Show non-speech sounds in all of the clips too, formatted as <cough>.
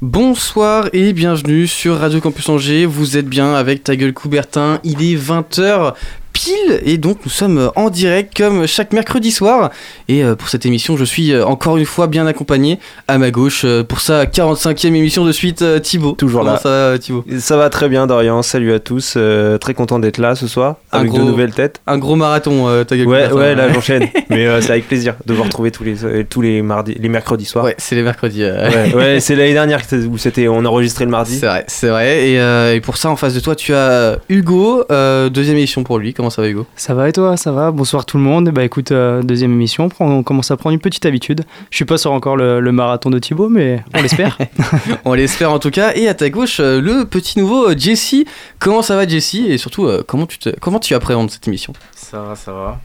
Bonsoir et bienvenue sur Radio Campus Angers. Vous êtes bien avec ta gueule Coubertin. Il est 20h pile. Et donc nous sommes en direct comme chaque mercredi soir. Et euh, pour cette émission je suis euh, encore une fois bien accompagné à ma gauche euh, pour sa 45e émission de suite Thibaut. Toujours Comment là. ça va Thibaut? Ça va très bien Dorian. Salut à tous. Très content d'être là ce soir Un avec gros- de nouvelles têtes. un gros marathon ta gueule ouais ouais là j'enchaîne. <laughs> Mais euh, c'est avec plaisir de vous retrouver tous les euh, tous les mardis les mercredis soirs. Ouais c'est les mercredis euh, ouais, <laughs> ouais, c'est l'année dernière où c'était on enregistrait le mardi. C'est vrai c'est vrai. Et, euh, et pour ça en face de toi tu as Hugo euh, deuxième émission pour lui. Comment ça va Hugo? Ça va et toi? Ça va? Bonsoir tout le monde. Bah écoute, euh, deuxième émission, on, prend- on commence à prendre une petite habitude. Je suis pas sur encore le, le marathon de Thibaut, mais on l'espère. <laughs> On l'espère en tout cas. Et à ta gauche, euh, le petit nouveau euh, Jesse. Comment ça va Jesse? Et surtout, euh, comment, tu te... comment tu appréhendes cette émission? Ça va, ça va.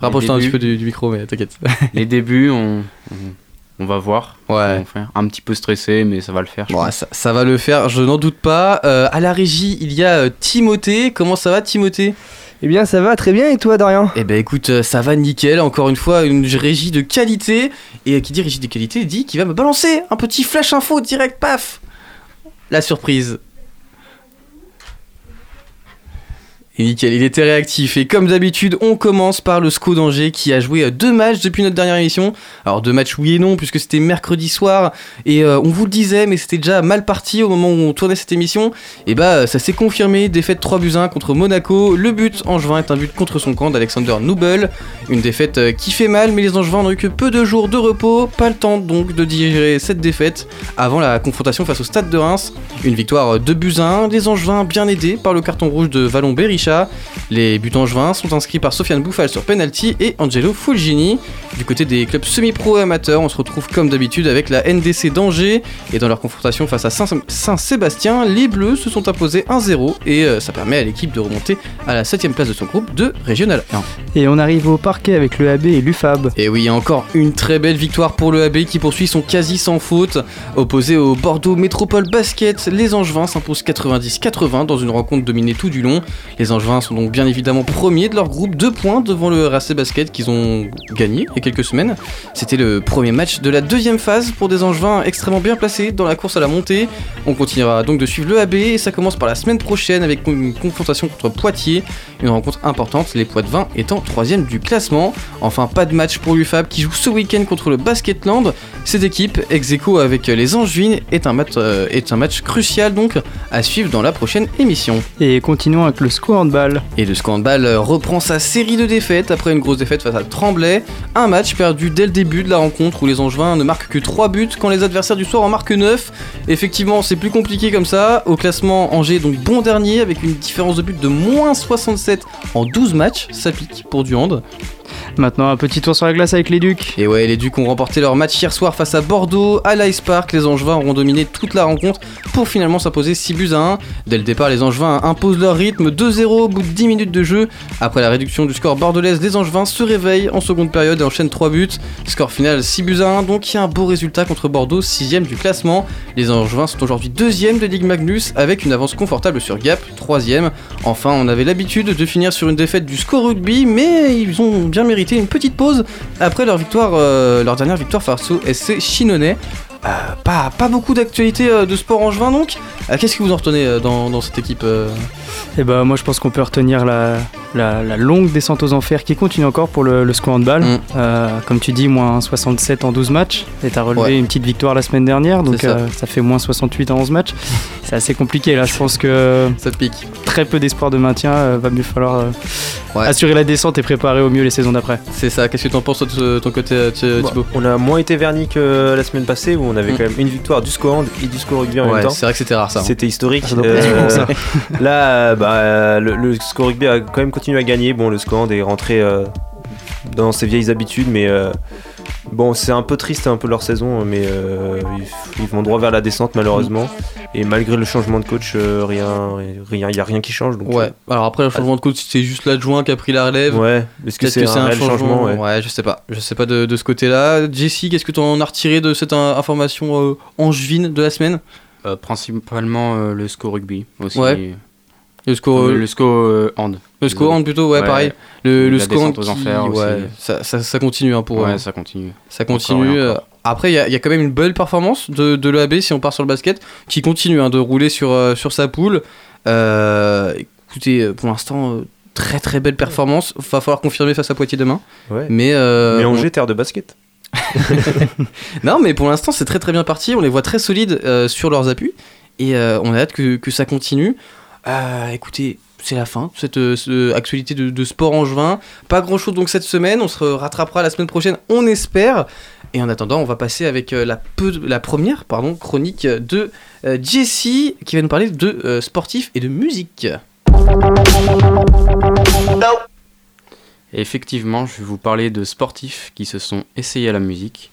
Rapproche-toi un petit peu du, du micro, mais t'inquiète. Les débuts, on, on, on va voir. Ouais. Un petit peu stressé, mais ça va le faire. je Bon, ça, ça va le faire, je n'en doute pas. Euh, à la régie, il y a euh, Timothée. Comment ça va Timothée? Eh bien, ça va très bien et toi, Dorian? Eh ben écoute, euh, ça va nickel. Encore une fois, une régie de qualité. Et qui dit régie de qualité dit qu'il va me balancer un petit flash info direct, paf La surprise. Et nickel, il était réactif. Et comme d'habitude, on commence par le SCO d'Angers qui a joué euh, deux matchs depuis notre dernière émission. Alors deux matchs oui et non, puisque c'était mercredi soir. Et euh, on vous le disait, mais c'était déjà mal parti au moment où on tournait cette émission. Et bah ça s'est confirmé, défaite 3 buts 1 contre Monaco. Le but angevin est un but contre son camp d'Alexander Noubel. Une défaite euh, qui fait mal, mais les angevins n'ont eu que peu de jours de repos. Pas le temps donc de digérer cette défaite avant la confrontation face au stade de Reims. Une victoire 2 buts à 1, les Angevins bien aidés par le carton rouge de Vallon Les buts angevins sont inscrits par Sofiane Bouffal sur penalty et Angelo Fulgini. Du côté des clubs semi-pro et amateurs, on se retrouve comme d'habitude avec la NDC d'Angers. Et dans leur confrontation face à Saint- Saint-Sébastien, les Bleus se sont imposés 1-0 et euh, ça permet à l'équipe de remonter à la 7ème place de son groupe de Régional 1. et on arrive au parquet avec le AB et l'UFAB. Et oui, encore une très belle victoire pour le AB qui poursuit son quasi sans faute. Opposé au Bordeaux Métropole Basket, les Angevins s'imposent 90-80 dans une rencontre dominée tout du long. Les Angevins sont donc bien évidemment premiers de leur groupe, deux points devant le RAC Basket qu'ils ont gagné il y a quelques semaines. C'était le premier match de la deuxième phase pour des Angevins extrêmement bien placés dans la course à la montée. On continuera donc de suivre le AB et ça commence par la semaine prochaine avec une confrontation contre Poitiers, une rencontre importante, les Poitvins étant troisième du classement. Enfin, pas de match pour l'UFAB qui joue ce week-end contre le Basketland. Cette équipe, ex avec les Angevines, est un, match, euh, est un match crucial donc à suivre dans la prochaine émission. Et continuons avec le SCO handball. Et le scandale euh, reprend sa série de défaites après une grosse défaite face à Tremblay. Un match perdu dès le début de la rencontre où les Angevins ne marquent que 3 buts quand les adversaires du soir en marquent 9. Effectivement, c'est plus compliqué comme ça. Au classement, Angers est donc bon dernier avec une différence de but de moins 67 en 12 matchs. Ça pique pour du hand. Maintenant, un petit tour sur la glace avec les Ducs. Et ouais, les Ducs ont remporté leur match hier soir face à Bordeaux à l'Ice Park. Les Angevins auront dominé toute la rencontre pour finalement s'imposer 6 buts à 1. Dès le départ, les Angevins imposent leur rythme 2-0 au bout de 10 minutes de jeu. Après la réduction du score bordelaise, les Angevins se réveillent en seconde période et enchaînent 3 buts. Score final 6 buts à 1, donc il y a un beau résultat contre Bordeaux, 6ème du classement. Les Angevins sont aujourd'hui 2ème de Ligue Magnus avec une avance confortable sur Gap, 3ème. Enfin, on avait l'habitude de finir sur une défaite du score rugby, mais ils ont bien mérité une petite pause après leur victoire, euh, leur dernière victoire face au SC Chinonais. Euh, pas, pas beaucoup d'actualités euh, de sport angevin donc. Euh, Qu'est-ce que vous en retenez dans, cette équipe Et bah, moi, je pense qu'on peut retenir la, la, la longue descente aux enfers qui continue encore pour le, le SCO handball. Mm. Euh, comme tu dis, moins 67 en 12 matchs. Et t'as relevé Ouais. une petite victoire la semaine dernière, donc ça. euh, ça fait moins 68 en 11 matchs. <laughs> C'est assez compliqué là. Je pense que Ça te pique. très peu d'espoir de maintien. euh, va mieux falloir euh, Ouais. assurer la descente et préparer au mieux les saisons d'après. C'est ça. Qu'est-ce que t'en penses toi, de ton côté, Bon, Thibaut? on a moins été vernis que la semaine passée où on avait Mm. quand même une victoire du score hand et du score rugby en même temps c'est vrai que c'était rare ça. hein. C'était historique. Euh, ça. <laughs> là, bah, le, le score rugby a quand même continué à gagner. Bon, le score hand est rentré euh, dans ses vieilles habitudes, mais euh, bon, c'est un peu triste un peu leur saison, mais euh, ils, ils vont droit vers la descente malheureusement. Et malgré le changement de coach, euh, rien, rien, il y a rien qui change. Donc, Ouais. Alors après le changement de coach, c'est juste l'adjoint qui a pris la relève. ouais. Est-ce que c'est un, réel changement, ouais. je sais pas. Je sais pas de, de ce côté-là. Jesse, qu'est-ce que tu en as retiré de cette information euh, angevine de la semaine? Euh, principalement euh, le SCO rugby aussi. Ouais. Le score, Euh, le SCO euh, hand. le score hand plutôt, ouais, Ouais. pareil. Le, le La score aux qui- enfers aussi. ouais, ça, ça, ça continue hein, pour eux. Ouais, ça continue. Ça continue. euh, encore. après, il y, a- il y a quand même une belle performance de, de l'EAB si on part sur le basket, qui continue hein, de rouler sur, euh, sur sa poule. Euh, écoutez, euh, pour l'instant, euh, très très belle performance. Va falloir confirmer face à Poitiers demain. Ouais. Mais, euh, mais on- Angers, terre de basket. <laughs> <laughs> Non, mais pour l'instant, c'est très très bien parti. On les voit très solides euh, sur leurs appuis. Et euh, on a hâte que, que ça continue. Euh, écoutez, c'est la fin, cette euh, ce- actualité de, sport angevin. Pas grand chose donc cette semaine. On se rattrapera la semaine prochaine, on espère. Et en attendant, on va passer avec euh, la, première chronique de euh, Jessie qui va nous parler de sportifs et de musique. Effectivement, je vais vous parler de sportifs qui se sont essayés à la musique.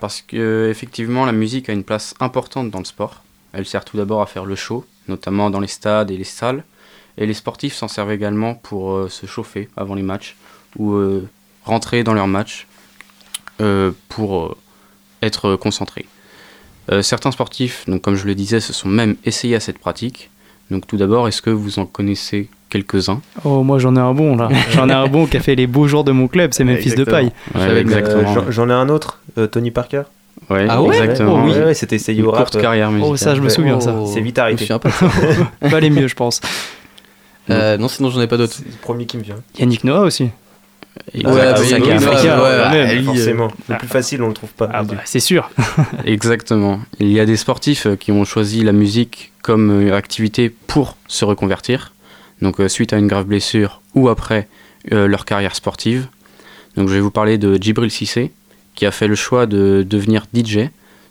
Parce que, effectivement, la musique a une place importante dans le sport. Elle sert tout d'abord à faire le show, notamment dans les stades et les salles. Et les sportifs s'en servent également pour euh, se chauffer avant les matchs ou euh, rentrer dans leurs matchs euh, pour euh, être concentrés. Euh, certains sportifs, donc comme je le disais, se sont même essayés à cette pratique. Donc tout d'abord, est-ce que vous en connaissez quelques-uns? Oh, moi j'en ai un bon là. <laughs> J'en ai un bon qui a fait les beaux jours de mon club, c'est Memphis de paille. Ouais, exactement. Euh, j'en- ai un autre, euh, Tony Parker? Ouais, Ah ouais exactement. Oh oui. Ouais, c'était essayé Une au rap. courte carrière musicale. Oh, ça, je me souviens, ça. Oh, C'est vite je me arrêté. souviens <laughs> pas les mieux, je pense. Euh, non, sinon j'en ai pas d'autres. C'est le premier qui me vient. Yannick Noah aussi. Ouais, Ah oui, forcément. Le plus facile, on le trouve pas. Ah bah, c'est sûr. <laughs> <laughs> Exactement. Il y a des sportifs euh, qui ont choisi la musique comme euh, activité pour se reconvertir, donc suite à une grave blessure ou après euh, leur carrière sportive. Donc je vais vous parler de Djibril Cissé, qui a fait le choix de devenir DJ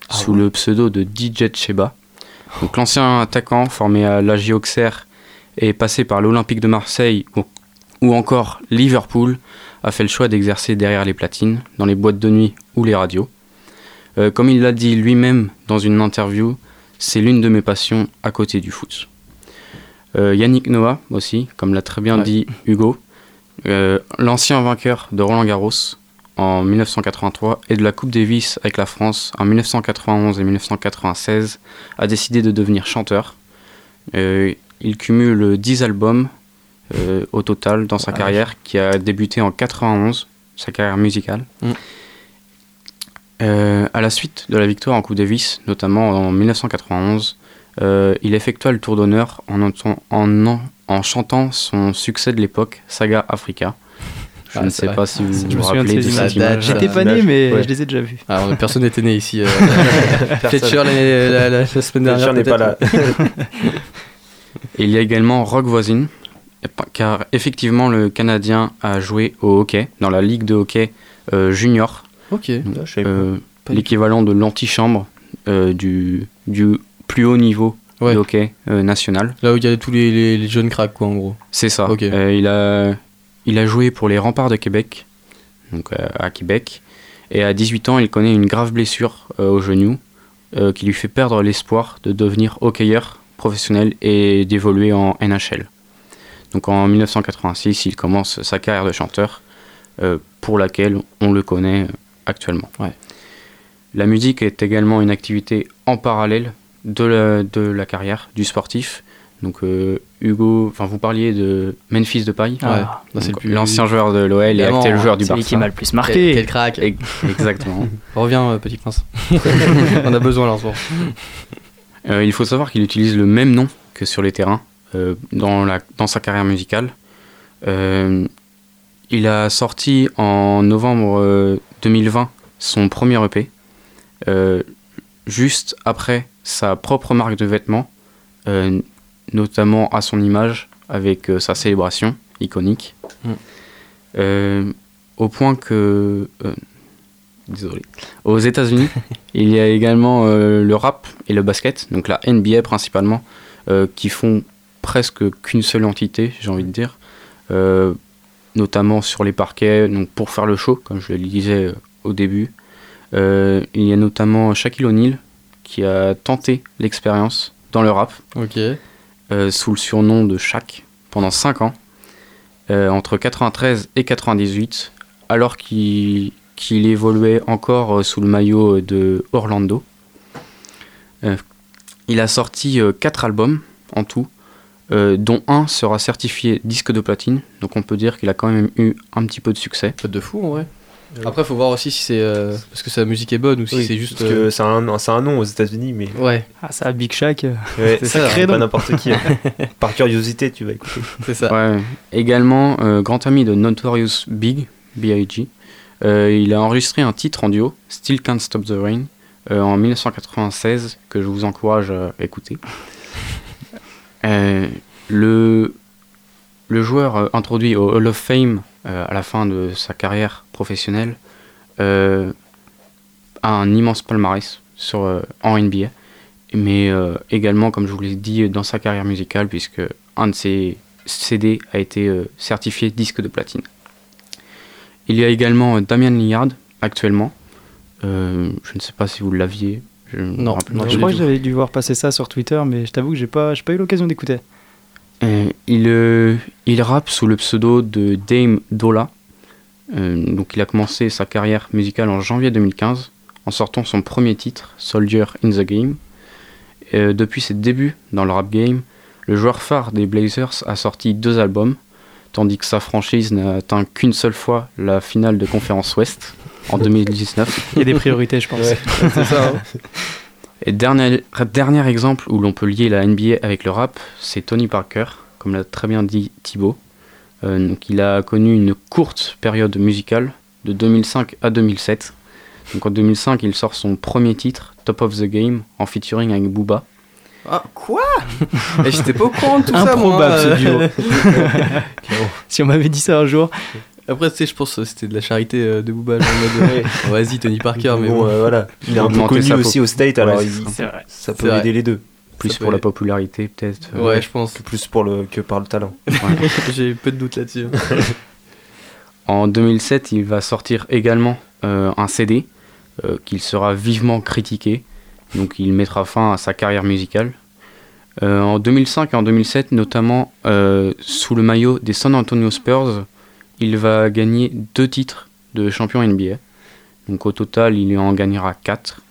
Ah sous ouais. le pseudo de DJ Cheba. Donc l'ancien attaquant formé à l'AG Auxerre et passé par l'Olympique de Marseille ou, ou encore Liverpool a fait le choix d'exercer derrière les platines, dans les boîtes de nuit ou les radios. Euh, comme il l'a dit lui-même dans une interview, c'est l'une de mes passions à côté du foot. Euh, Yannick Noah aussi, comme l'a très bien Ouais. dit Hugo, euh, l'ancien vainqueur de Roland Garros en 1983 et de la Coupe Davis avec la France en 1991 et 1996, a décidé de devenir chanteur. Euh, il cumule 10 albums euh, au total dans sa carrière, qui a débuté en 91, sa carrière musicale. Mm. Euh, à la suite de la victoire en Coupe Davis, notamment en 1991, euh, il effectua le tour d'honneur en, entend- en, en- en chantant son succès de l'époque, Saga Africa. Je Ah, ne c'est sais vrai. pas si vous Je vous me rappelez de ces cette images. image. J'étais pas né, mais ouais. je les ai déjà vus. Alors, personne n'était né ici. euh. <laughs> Fletcher la, la- la semaine dernière. N'est pas là. Et <laughs> il y a également Rock Voisine, car effectivement le Canadien a joué au hockey, dans la ligue de hockey euh, junior, Ok. Ah, euh, l'équivalent de l'antichambre euh, du, du plus haut niveau Ouais. de hockey euh, national. Là où il y a tous les, les- les jeunes cracks, quoi, en gros. C'est ça. Il, a, il a joué pour les remparts de Québec, donc euh, à Québec. Et à 18 ans, il connaît une grave blessure euh, au genou euh, qui lui fait perdre l'espoir de devenir hockeyeur professionnel et d'évoluer en NHL. Donc en 1986, il commence sa carrière de chanteur euh, pour laquelle on le connaît actuellement. Ouais. La musique est également une activité en parallèle de la, de la carrière du sportif. Donc euh, Hugo, enfin vous parliez de Memphis de paille, Ouais. Ah, l'ancien joueur de l'OL et actuel joueur du Barça. qui m'a le plus marqué. quel crack. Et- Exactement. <laughs> Reviens, euh, petit prince. <laughs> On a besoin là en ce moment. Euh, il faut savoir qu'il utilise le même nom que sur les terrains euh, dans, la, dans sa carrière musicale. Euh, il a sorti en novembre euh, 2020 son premier EP, euh, juste après sa propre marque de vêtements, euh, notamment à son image avec euh, sa célébration iconique. Mm. Euh, au point que... euh, désolé. Aux États-Unis, <laughs> il y a également le rap et le basket, donc la NBA principalement, qui font presque qu'une seule entité, j'ai envie de dire, notamment sur les parquets, donc pour faire le show, comme je le disais au début. Euh, il y a notamment Shaquille O'Neal qui a tenté l'expérience dans le rap Ok. Euh, sous le surnom de Shaq pendant 5 ans, euh, entre 93 et 98, alors qu'il qu'il évoluait encore euh, sous le maillot de Orlando. Il a sorti 4 albums en tout, dont un sera certifié disque de platine, donc on peut dire qu'il a quand même eu un petit peu de succès. De fou en vrai. Après, faut voir aussi si c'est euh, parce que sa musique est bonne ou si Oui, c'est juste. Parce euh, que c'est un, c'est un nom aux États-Unis, mais. Ouais, Ah, ça, Big Shack. euh, Ouais, C'est hein. pas n'importe qui. hein. <laughs> Par curiosité, tu vas écouter. c'est ça. Ouais. Également, euh, grand ami de Notorious Big, B.I.G., euh, il a enregistré un titre en duo, Still Can't Stop the Rain, euh, en 1996, que je vous encourage à écouter. <laughs> Euh, le, le joueur euh, introduit au Hall of Fame euh, à la fin de sa carrière professionnelle euh, a un immense palmarès sur, euh, en NBA, mais euh, également, comme je vous l'ai dit, dans sa carrière musicale, puisque un de ses CD a été euh, certifié disque de platine. Il y a également euh, Damian Lillard actuellement. Euh, je ne sais pas si vous l'aviez. Je Non, je crois que j'avais dû voir passer ça sur Twitter, mais je t'avoue que j'ai pas, pas eu l'occasion d'écouter. Euh, il, euh, il rappe sous le pseudo de Dame Dola. Euh, donc il a commencé sa carrière musicale en janvier 2015 en sortant son premier titre, Soldier in the Game. Euh, depuis ses débuts dans le rap game, le joueur phare des Blazers a sorti deux albums, tandis que sa franchise n'a atteint qu'une seule fois la finale de conférence Ouest en <laughs> 2019. Il y a des priorités, je pense. C'est ça. hein. <laughs> Et dernier, dernier exemple où l'on peut lier la NBA avec le rap, c'est Tony Parker, comme l'a très bien dit Thibaut. Euh, donc il a connu une courte période musicale, de 2005 à 2007. Donc en 2005, il sort son premier titre, Top of the Game, en featuring avec Booba. Ah, quoi? <laughs> J'étais pas au courant de tout ça, moi. Improbable ce euh. duo. <laughs> <laughs> si on m'avait dit ça un jour, Après, tu sais, je pense que c'était de la charité euh, de Booba. genre en mode, euh, Vas-y, Tony Parker, mais bon, bon. euh, voilà. Il est un peu connu aussi au State, Ouais, alors il- ça. peut vrai. aider les deux. Plus Ça pour peut la popularité peut-être. euh, Ouais, je pense. Que plus pour le, que par le talent. <laughs> <laughs> J'ai peu de doute là-dessus. <laughs> En 2007, il va sortir également euh, un CD euh, qu'il sera vivement critiqué. Donc il mettra fin à sa carrière musicale. Euh, en 2005 et en 2007, notamment euh, sous le maillot des San Antonio Spurs, il va gagner deux titres de champion NBA. Donc au total, il en gagnera quatre.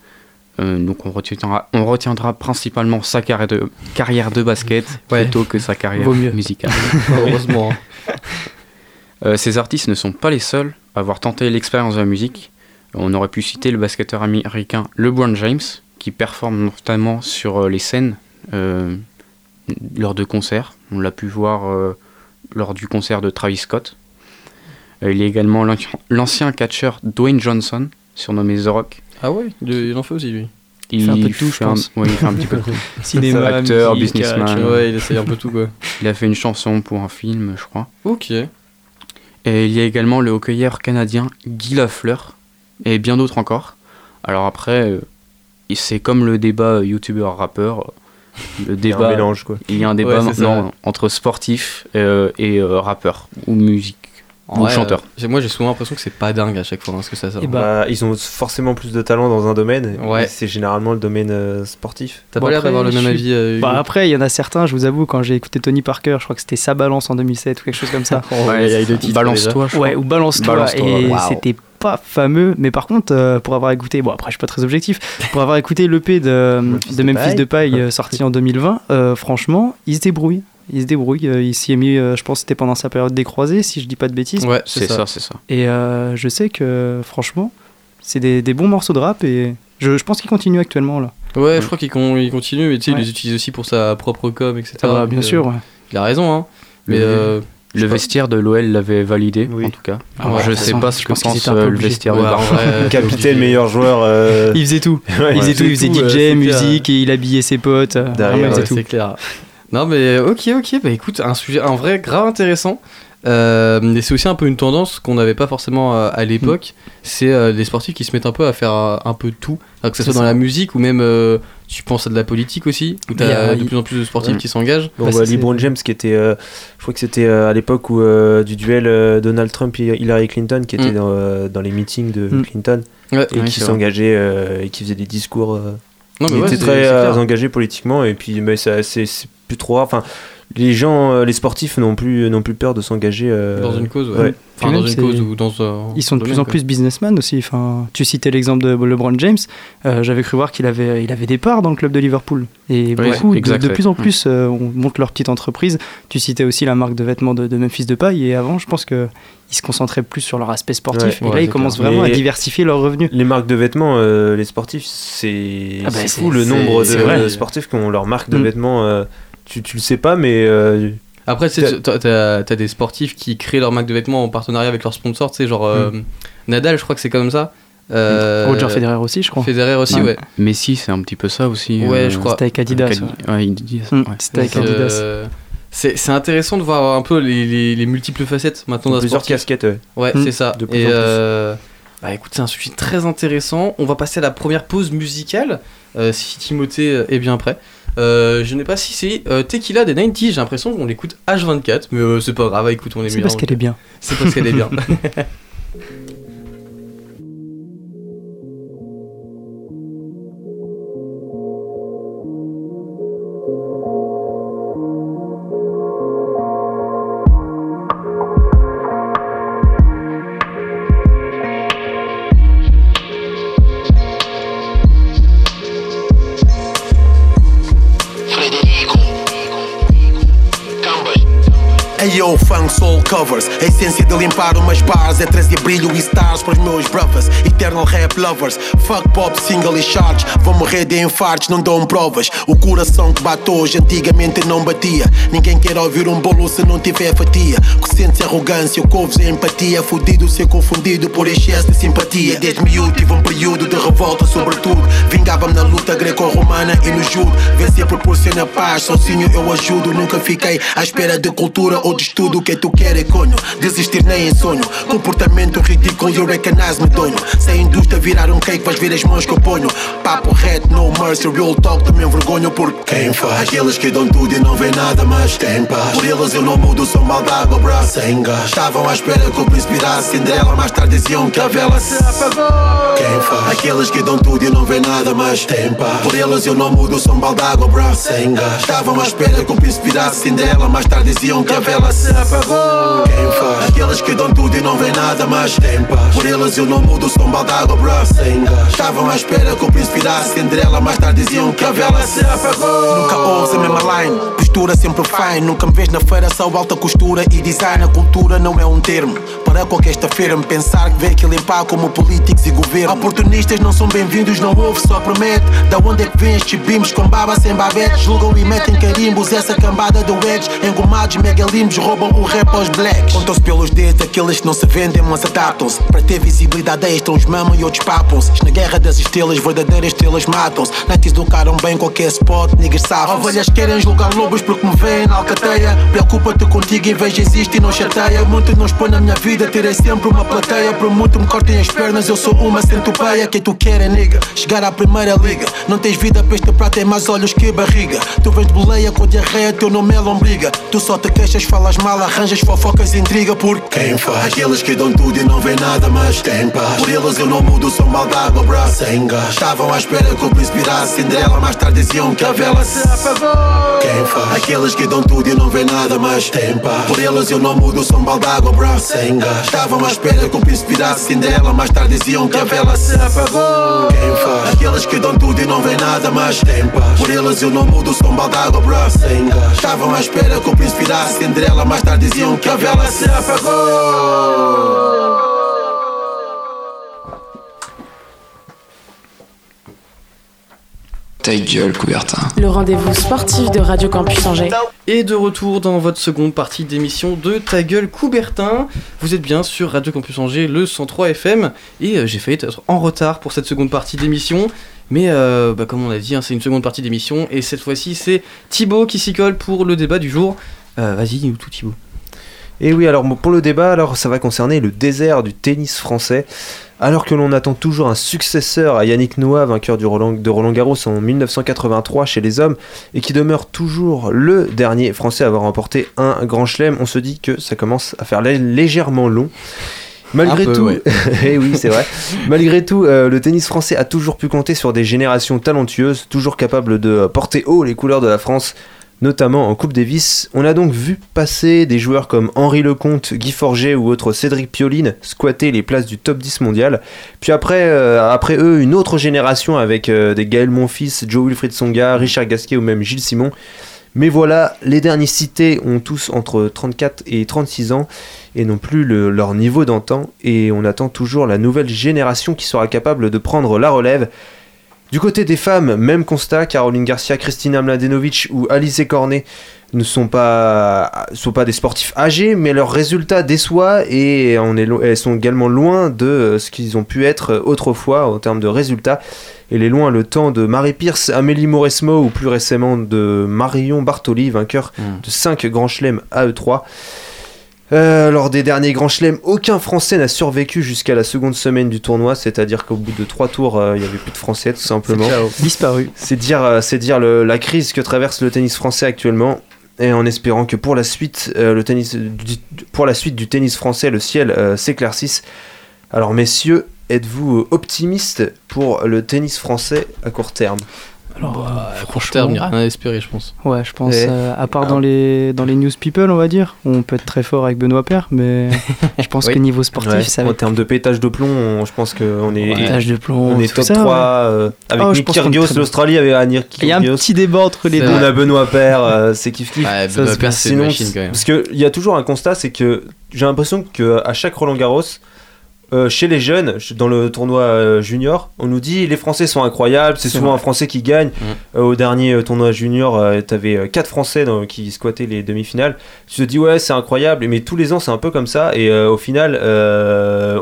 Euh, donc on retiendra, on retiendra principalement sa carrière de, carrière de basket <laughs> Ouais. plutôt que sa carrière mieux. musicale. <laughs> Heureusement. <laughs> Euh, ces artistes ne sont pas les seuls à avoir tenté l'expérience de la musique. On aurait pu citer le basketteur américain LeBron James, qui performe notamment sur euh, les scènes euh, lors de concerts. On l'a pu voir lors du concert de Travis Scott. Euh, il y a également l'ancien- catcheur Dwayne Johnson, surnommé The Rock. Ah ouais, il il en fait aussi, lui. Il, fait un peu de tout, je un- pense. ouais, il fait un petit peu de tout. <laughs> cinéma, Acteur, musique, businessman. catch. Ouais, il essaye un peu tout, quoi. Il a fait une chanson pour un film, je crois. Ok. Et il y a également le hockeyeur canadien Guy Lafleur et bien d'autres encore. Alors après, euh, c'est comme le débat youtubeur-rappeur. Le Il y a un débat, mélange, quoi. il y a un débat Ouais, maintenant entre sportif euh, et euh, rappeur ou musique ou Ouais, chanteur. euh, moi, j'ai souvent l'impression que c'est pas dingue à chaque fois hein, ce que ça sort. Et bah, Bah, ils ont forcément plus de talent dans un domaine. Ouais. C'est généralement le domaine euh, sportif. T'as Bon, pas l'air après, d'avoir le même suis- avis. euh, bah après, il y en a certains, je vous avoue, quand j'ai écouté Tony Parker, je crois que c'était sa balance en 2007 ou quelque chose comme ça. <laughs> Ouais, il y a eu le titre, Balance-toi, je Ouais, ou balance-toi. Et c'était pas fameux, mais par contre, euh, pour avoir écouté, bon après je suis pas très objectif, pour avoir écouté l'EP de, Memphis de Memphis de Paille sorti en 2020, euh, franchement, il se débrouille. Il se débrouille, euh, il s'y est mis, euh, je pense que c'était pendant sa période des croisés, si je dis pas de bêtises. Ouais, C'est ça, c'est ça. Et euh, je sais que franchement, c'est des, des bons morceaux de rap et je, je pense qu'il continue actuellement là. Ouais, je crois qu'il con- il continue, mais tu sais, il les utilise aussi pour sa propre com, etc. Ah bah, bien sûr, ouais. Il a raison, hein. Mais Le- euh, Le vestiaire de l'OL l'avait validé, Oui. en tout cas. Ah Alors, ouais, je sais pas ce je que pense euh, le vestiaire ouais, de <laughs> Capitaine, meilleur joueur. euh, Il faisait tout. <laughs> ouais, il faisait tout, il faisait tout, DJ, musique, et il habillait ses potes. Derrière, il faisait Ouais, tout. c'est clair. Non, mais ok, ok. Bah écoute, un sujet, en vrai, grave intéressant. Euh, et c'est aussi un peu une tendance qu'on n'avait pas forcément euh, à l'époque. C'est euh, les sportifs qui se mettent un peu à faire euh, un peu de tout. Alors que ce soit dans la musique ou même euh, tu penses à de la politique aussi, où Il y a- t'as de il- plus en plus de sportifs Ouais. qui s'engagent. Bon, Bah, bah, LeBron James qui était, euh, je crois que c'était euh, à l'époque où euh, du duel euh, Donald Trump et Hillary Clinton qui était Mm. dans, euh, dans les meetings de Mm. Clinton Ouais. et qui s'engageait euh, et qui faisait des discours. euh, Non, il mais ouais, était très engagé politiquement et puis mais ça- c'est c'est plus trop rare. Enfin, les gens, euh, les sportifs n'ont plus, n'ont plus peur de s'engager. euh, Dans une cause, ouais. ouais. Enfin, Puis dans même, une c'est- cause ou dans un. Ils sont de plus en plus businessmen aussi. Enfin, tu citais l'exemple de LeBron James. Euh, J'avais cru voir qu'il avait, il avait des parts dans le club de Liverpool. Et Oui, beaucoup, de, plus en Mm. plus, euh, on monte leur petite entreprise. Tu citais aussi la marque de vêtements de, de Memphis de paille. Et avant, je pense qu'ils se concentraient plus sur leur aspect sportif. Ouais, et ouais, là, ils commencent clair. vraiment à diversifier leurs revenus. Les marques de vêtements, euh, les sportifs, c'est Ah bah, fou le nombre de, sportifs qui ont leur marque de Mm. vêtements. euh, tu, tu le sais pas, mais euh, Après, tu sais, t'as- t'as t'as des sportifs qui créent leur marque de vêtements en partenariat avec leurs sponsors, tu sais, genre euh, Nadal, je crois que c'est comme ça. Euh, Roger Federer aussi, je crois. Federer aussi, Ouais. ouais. Messi, c'est un petit peu ça aussi. Ouais, euh, je crois. C'était avec Adidas. ouais. Adi- ouais, Adidas, Mm. C'était avec Euh, Adidas. c'est c'est intéressant de voir un peu les, les- les multiples facettes maintenant d'un plusieurs sportif. casquettes. ouais. Ouais, Mm. c'est ça. De plus Et en plus. euh, bah écoute, c'est un sujet très intéressant. On va passer à la première pause musicale. euh, si Timothée est bien prêt. Euh, je n'ai pas si c'est euh, Tequila des 90 j'ai l'impression qu'on l'écoute H24, mais euh, c'est pas grave, écoute, on est C'est parce qu'elle est bien. C'est parce qu'elle est bien. <laughs> Ayo, funk soul covers. A essência de limpar umas bars É trazer brilho e stars para os meus brothers. Eternal rap lovers. Fuck pop, single e charts. Vou morrer de infartos, não dão provas. O coração que bate hoje Antigamente não batia. Ninguém quer ouvir um bolo se não tiver fatia. Que sente arrogância, o que ouves é empatia. Fudido ser confundido por excesso de simpatia. Desde miúdo tive um período de revolta sobretudo. Vingava-me na luta greco-romana e no judo. Vencer proporciona paz, sozinho eu ajudo. Nunca fiquei à espera de cultura ou de O que tu queres, conho? Desistir nem em sonho. Comportamento ridículo, you recognize medonho. Se a indústria virar um cake, vais ver as mãos que eu ponho. Papo reto, no mercy, real talk Também envergonho por quem faz. Aqueles que dão tudo e não vê nada, mas tem paz. Por eles eu não mudo, sou mal d'água, bra Sem gás. Estavam à espera que eu príncipe Cinderela Mais tarde diziam que a vela se apagou. Quem faz? Aqueles que dão tudo e não vê nada, mas tem paz. Por eles eu não mudo, sou mal d'água, bra Sem gás. Estavam à espera que eu príncipe Cinderela Mais tarde diziam que a vela se apagou. Quem faz. Aqueles que dão tudo e não vê nada, mas tem paz. Por eles eu não mudo, sou mal d'água, bra Sem gás. Estavam à espera que eu príncipe virasse Cinderela Mais tarde diziam que a vela se apagou. Nunca ouves a mesma line Postura sempre fine Nunca me vês na feira só alta costura. E design A cultura não é um termo Para qualquer feira me pensar que vê que limpar como políticos e governo. Oportunistas não são bem-vindos, não ouve, só promete. Da onde é que vem estes bimos com baba sem babete? Julgam e metem carimbos, essa cambada de wedges Engomados, megalimos, roubam o rap aos blacks. Contam-se pelos dedos aqueles que não se vendem, mas adaptam-se. Para ter visibilidade extra, uns mamam e outros papam-se. Na guerra das estrelas, verdadeiras estrelas matam-se. Nights educaram bem qualquer spot, niggas safam Ovelhas querem julgar lobos porque me veem na alcateia. Preocupa-te contigo, inveja existe e não chateia. Muito não expõe na minha vida, terei sempre uma plateia. Por muito me cortem as pernas, eu sou uma centopeia. Quem tu quer é nigga, chegar à primeira liga. Não tens vida para este prato, tem mais olhos que barriga. Tu vens de boleia com diarreia, teu nome é lombriga. Tu só te queixas, falas mal, arranjas fofocas e intriga Por quem faz? Aqueles que dão tudo e não vê nada, mas tem paz. Por eles eu não mudo, sou mal d'água, bra Sem gás. Estavam à espera que o príncipe virasse. Cinderela Mais tarde diziam que a vela se apagou. Quem faz? Aqueles que dão tudo e não vê nada, mas tem paz Por eles eu não mudo, sou mal d'água, bra Sem gás. Estavam à espera que o príncipe virasse Cinderela. Mais tarde diziam que a vela se apagou. Quem faz? Aqueles que dão tudo e não vê nada, mas tem paz Por eles eu não mudo, sou mal d'água, bra Sem gás. Estavam à espera que o príncipe virasse Cinderela. Mais tarde diziam que a vela se apagou Ta gueule, Coubertin. Le rendez-vous sportif de Radio Campus Angers. Et de retour dans votre seconde partie d'émission de Ta gueule Coubertin. Vous êtes bien sur Radio Campus Angers, le 103 FM. Et euh, j'ai failli être en retard pour cette seconde partie d'émission. Mais euh, bah, comme on a dit, hein, c'est une seconde partie d'émission. Et cette fois-ci, c'est Thibaut qui s'y colle pour le débat du jour. Euh, Vas-y, dis-nous tout Thibaut. Et oui, alors pour le débat, alors ça va concerner le désert du tennis français. Alors que l'on attend toujours un successeur à Yannick Noah, vainqueur du Roland, de Roland Garros en 1983 chez les hommes, et qui demeure toujours le dernier français à avoir remporté un grand chelem, on se dit que ça commence à faire lé- légèrement long. Malgré peu, tout, ouais. <laughs> eh oui, c'est vrai. Malgré tout, euh, le tennis français a toujours pu compter sur des générations talentueuses, toujours capables de porter haut les couleurs de la France, notamment en Coupe Davis. On a donc vu passer des joueurs comme Henri Lecomte, Guy Forget ou autre Cédric Pioline squatter les places du top 10 mondial. Puis après, euh, après eux, une autre génération avec euh, des Gaël Monfils, Joe Wilfried Songa, Richard Gasquet ou même Gilles Simon. Mais voilà, les derniers cités ont tous entre 34 et 36 ans et non plus le- leur niveau d'antan. Et on attend toujours la nouvelle génération qui sera capable de prendre la relève. Du côté des femmes, même constat, Caroline Garcia, Christina Mladenovic ou Alice Cornet ne sont pas, sont pas des sportifs âgés, mais leurs résultats déçoivent et on est lo- elles sont également loin de euh, ce qu'ils ont pu être euh, autrefois en termes de résultats. Elle est loin le temps de Marie Pierce, Amélie Mauresmo ou plus récemment de Marion Bartoli, vainqueur Mm. de 5 grands chelems AE3. Euh, lors des derniers grands chelems, aucun Français n'a survécu jusqu'à la seconde semaine du tournoi, c'est-à-dire qu'au bout de trois tours, euh, il n'y avait plus de Français tout simplement. Disparu. C'est dire, euh, c'est dire le- la crise que traverse le tennis français actuellement. Et en espérant que pour la suite, euh, le tennis, du, pour la suite du tennis français, le ciel euh, s'éclaircisse. Alors messieurs, êtes-vous optimistes pour le tennis français à court terme? Alors, Bah, euh, à court terme, il n'y a rien à espérer, je pense. Ouais, je pense, Ouais. euh, à part Ah. dans les, dans les news people, on va dire, où on peut être très fort avec Benoît Père, mais <laughs> je pense Oui. que niveau sportif, Ouais, ça va En termes de pétage de plomb, on- je pense qu'on est, pétage de plomb. on est top ça, 3 ouais. euh, avec Oh, Nick Kyrgios, l'Australie avec Anir Il y a un Kyrgios. petit débat entre les deux. On a Benoît Père, euh, c'est kiff kiff. Ouais, Ça, Benoît Paire, c'est une machine quand même. Parce qu'il y a toujours un constat, c'est que j'ai l'impression qu'à chaque Roland Garros, euh, chez les jeunes, dans le tournoi euh, junior, on nous dit les Français sont incroyables, c'est souvent vrai. un Français qui gagne. Euh, au dernier tournoi junior, euh, t'avais 4 Français dans- qui squattaient les demi-finales. Tu te dis ouais, c'est incroyable, mais tous les ans c'est un peu comme ça. Et au final,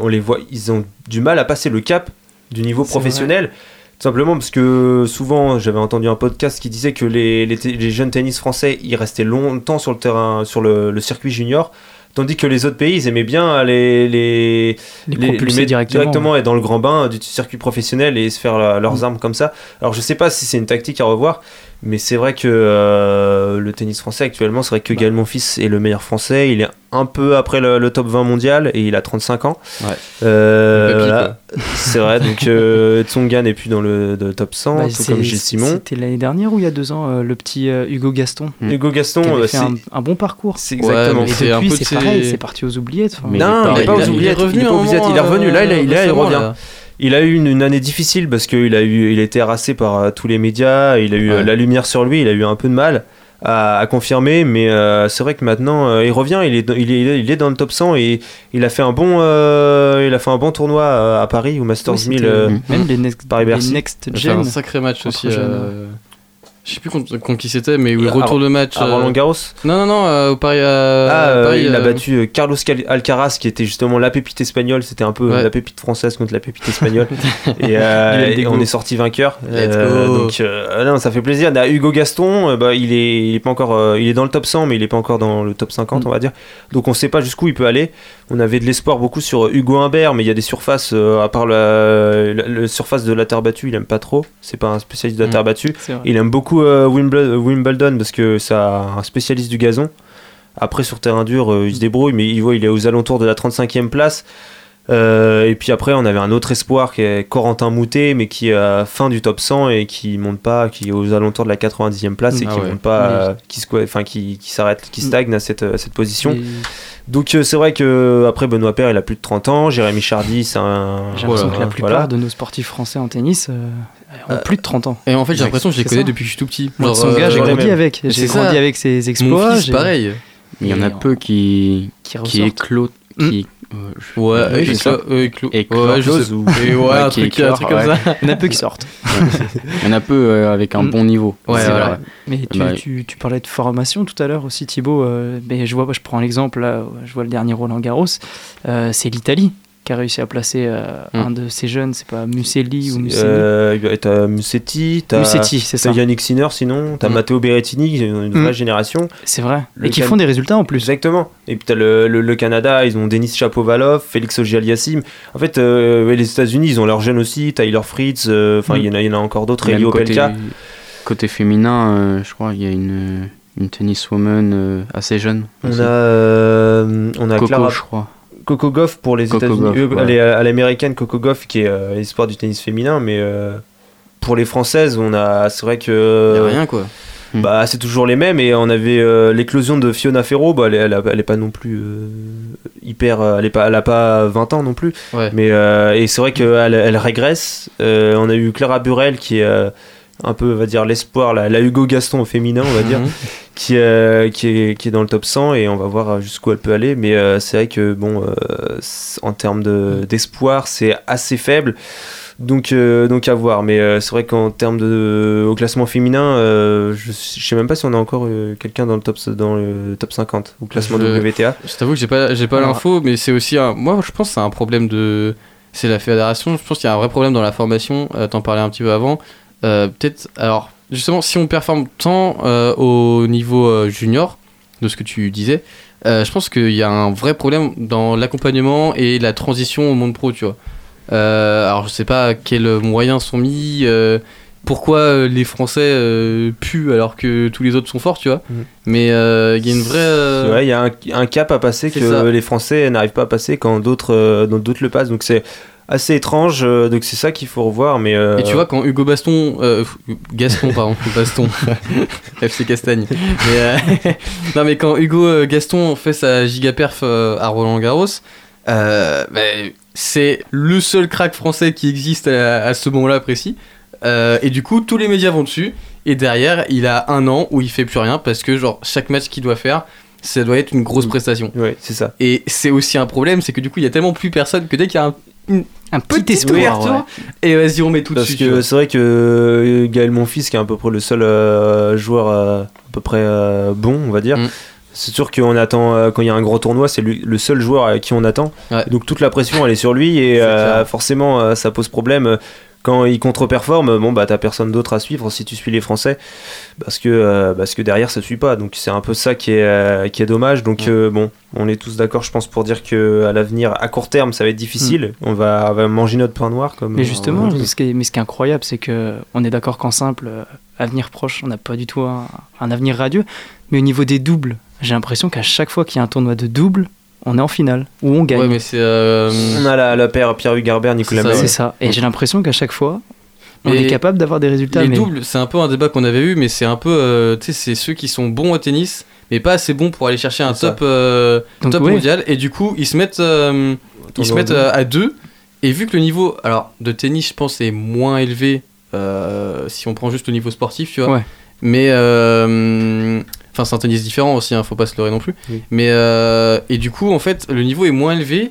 on les voit, ils ont du mal à passer le cap du niveau professionnel. Tout simplement parce que souvent, j'avais entendu un podcast qui disait que les, les, te- les jeunes tennis français, ils restaient longtemps sur le terrain, sur le, le circuit junior, tandis que les autres pays, ils aimaient bien les les, Les propulser directement. et dans le grand bain du circuit professionnel et se faire la- leurs Mm. armes comme ça. Alors je sais pas si c'est une tactique à revoir, mais c'est vrai que euh, le tennis français actuellement, c'est vrai que Bah. Gaël Monfils est le meilleur français. Il est un peu après le, le top 20 mondial et il a 35 ans. Ouais. Euh, voilà. <laughs> c'est vrai. Donc euh, Tsonga n'est plus dans le, de top 100, Bah, tout c'est- comme Gilles Simon. C'était l'année dernière ou il y a deux ans, euh, le petit euh, Hugo Gaston? Hugo Gaston, qui avait fait c'est un, un bon parcours. c'est Ouais, exactement. mais Et depuis, c'est pareil, c'est parti aux oubliettes. enfin. Mais Non, il est pas aux oubliettes, il est il est revenu, là, il a- il a- il revient. Il a eu une, une année difficile parce qu'il a eu, il a été harassé par euh, tous les médias, il a eu euh, Ouais. la lumière sur lui, il a eu un peu de mal à, à confirmer, mais euh, c'est vrai que maintenant euh, il revient, il est, dans- il, est, il est dans le top 100 et il a fait un bon, euh, il a fait un bon tournoi à, à Paris au Masters Oui, 1000. c'était- euh, Mm. Même les next, Paris les Bercy. next fait un gen. sacré match aussi. Je sais plus contre, contre qui c'était, mais où il À- retourne le match. à euh, Roland Garros. Non, non, non, euh, au Paris. euh, Ah, Paris, il a battu Carlos Alcaraz qui était justement la pépite espagnole, c'était un peu Ouais. la pépite française contre la pépite espagnole. <laughs> et, on est sorti vainqueur. Donc euh, non, ça fait plaisir. Là, Hugo Gaston, bah, il est, il est pas encore, il est dans le top 100, mais il est pas encore dans le top 50, Mm. on va dire. Donc on sait pas jusqu'où il peut aller. On avait de l'espoir beaucoup sur Hugo Humbert, mais il y a des surfaces à part la, la- le surface de la terre battue, il aime pas trop. C'est pas un spécialiste de la Mm. terre battue. Il aime beaucoup euh, Wimbledon, parce que c'est un spécialiste du gazon. Après, sur terrain dur, euh, il se débrouille, mais il, voit, il est aux alentours de la 35e place. Euh, et puis après, on avait un autre espoir qui est Corentin Moutet, mais qui est à fin du top 100 et qui monte pas, qui est aux alentours de la 90e place et Ah qui ouais. monte pas, Mais- euh, qui, enfin, qui, qui s'arrête, qui Mm. stagne à cette, à cette position. Et Donc euh, c'est vrai que après Benoît Père, il a plus de 30 ans. Jérémy Chardy, c'est un. J'ai l'impression Voilà, que la plupart voilà. de nos sportifs français en tennis euh, ont plus de 30 ans. Et en fait, j'ai l'impression que je les connais depuis que je suis tout petit. Moi, Genre, euh, j'ai ouais, grandi même. avec. J'ai grandi avec ses Mon exploits. fils, j'ai- pareil. Il y en a peu qui, qui qui éclosent. Qui, euh, Ouais, euh, je sais- Éclose ou- Et ouais, <laughs> Ouais, un qui truc, un truc comme ouais. ça. Il y en a peu qui sortent. Il y en a peu euh, avec un Mm. bon niveau. Ouais. Mais tu, Bah, tu, tu parlais de formation tout à l'heure aussi, Thibaut. euh, mais je vois, je prends l'exemple, je vois le dernier Roland Garros. euh, c'est l'Italie qui a réussi à placer euh, Mm. un de ces jeunes. C'est pas Muselli ou Muselli Euh, t'as Musetti, t'as Musetti, c'est ça. t'as Yannick Sinner sinon, t'as Mm. Matteo Berrettini, une vraie Mm. génération. C'est vrai. Le Et qui Can- font des résultats en plus. Exactement. Et puis t'as le, le, le Canada, ils ont Denis Chapovalov, Félix Auger-Aliassime. En fait, euh, les États-Unis, ils ont leurs jeunes aussi, Tyler Fritz, euh, enfin Mm. il y, en a- il y en a encore d'autres, Elio côté, Pelka. côté féminin, euh, je crois, il y a une, une tenniswoman euh, assez jeune. On a, euh, on a Coco, Clara je crois. Coco Goff pour les États-Unis. Euh, ouais. Est à l'américaine Coco Goff qui est euh, l'espoir du tennis féminin, mais euh, pour les françaises, on a, c'est vrai Y a que rien quoi. Hmm. bah, c'est toujours les mêmes. Et on avait euh, l'éclosion de Fiona Ferro. Bah, elle, est- elle, a- elle est pas non plus euh, hyper. euh, Elle, est pas, elle a pas 20 ans non plus. Ouais. Mais, euh, et c'est vrai qu'elle elle régresse. Euh, on a eu Clara Burel qui est euh, un peu, on va dire, l'espoir, la, la Hugo Gaston au féminin, on va dire, Mhm. Qui, euh, qui, est, qui est dans le top 100 et on va voir jusqu'où elle peut aller. Mais euh, c'est vrai que, bon, euh, en termes de- d'espoir, c'est assez faible. Donc, euh, donc à voir. Mais euh, c'est vrai qu'en termes de au classement féminin, euh, je, je sais même pas si on a encore euh, quelqu'un dans le top dans le top 50 au classement Je- WTA. Je t'avoue que j'ai pas, j'ai pas Alors- l'info, mais c'est aussi un. Moi, je pense que c'est un problème de. C'est la fédération. Je pense qu'il y a un vrai problème dans la formation. Euh, T'en parlais un petit peu avant. Euh, Peut-être. Alors, justement, si on performe tant euh, au niveau euh, junior, de ce que tu disais, euh, je pense qu'il y a un vrai problème dans l'accompagnement et la transition au monde pro, tu vois. Euh, alors, je sais pas quels moyens sont mis. euh, pourquoi les Français puent alors que tous les autres sont forts, tu vois. Mhm. Mais il y a une vraie. Ouais, il y a un, un cap à passer que ça. les Français n'arrivent pas à passer quand d'autres le passent. Donc c'est assez étrange. euh, donc c'est ça qu'il faut revoir. Mais euh, Et tu vois, quand Hugo Baston. euh, Gaston, pardon, Baston. <laughs> FC Castagne. Mais, <laughs> non, mais quand Hugo Gaston fait sa giga perf euh, à Roland Garros, bah, c'est le seul crack français qui existe à, à ce moment-là précis. Et du coup, tous les médias vont dessus. Et derrière, il a un an où il fait plus rien parce que, genre, chaque match qu'il doit faire, ça doit être une grosse prestation. ouais, c'est ça. Et c'est aussi un problème, c'est que du coup, il y a tellement plus personne que dès qu'il y a un Un petit petit espoir. ouais. et vas-y, on met tout Parce dessus. tu que c'est vrai que euh, Gaël Monfils, qui est à peu près le seul euh, joueur euh, à peu près euh, bon, on va dire. Mm. C'est sûr qu'on attend, euh, quand il y a un gros tournoi, c'est lui- le seul joueur à qui on attend. Ouais. Donc toute la pression, elle est sur lui et euh, forcément, euh, ça pose problème. Quand il contre-performe, bon, bah t'as personne d'autre à suivre si tu suis les Français. Parce que, euh, parce que derrière, ça suit pas. Donc c'est un peu ça qui est, euh, qui est dommage. Donc euh, bon, on est tous d'accord, je pense, pour dire que à l'avenir, à court terme, ça va être difficile. On, va, on va manger notre pain noir. Comme, Mais justement, ce qui est, mais ce qui est incroyable, c'est que on est d'accord qu'en simple, avenir proche, on n'a pas du tout un, un avenir radieux. Mais au niveau des doubles, j'ai l'impression qu'à chaque fois qu'il y a un tournoi de double, on est en finale ou on gagne. Ouais, mais c'est. euh, On a la, la paire Pierre-Hugues Garbert, Nicolas C'est ça, Mahut. C'est ça. Et j'ai l'impression qu'à chaque fois, on Mais est capable d'avoir des résultats. les mais... doubles, c'est un peu un débat qu'on avait eu, mais c'est un peu. euh, tu sais, c'est ceux qui sont bons au tennis, mais pas assez bons pour aller chercher un top, euh, Donc, top ouais. mondial. Et du coup, ils se mettent, euh, ils se Tournoi mettent double. euh, à deux. Et vu que le niveau alors, de tennis, je pense, est moins élevé euh, si on prend juste le niveau sportif, tu vois. Ouais. Mais. Enfin, c'est un tennis différent aussi, hein, faut pas se leurrer non plus. Oui. Mais. euh, et du coup, en fait, le niveau est moins élevé.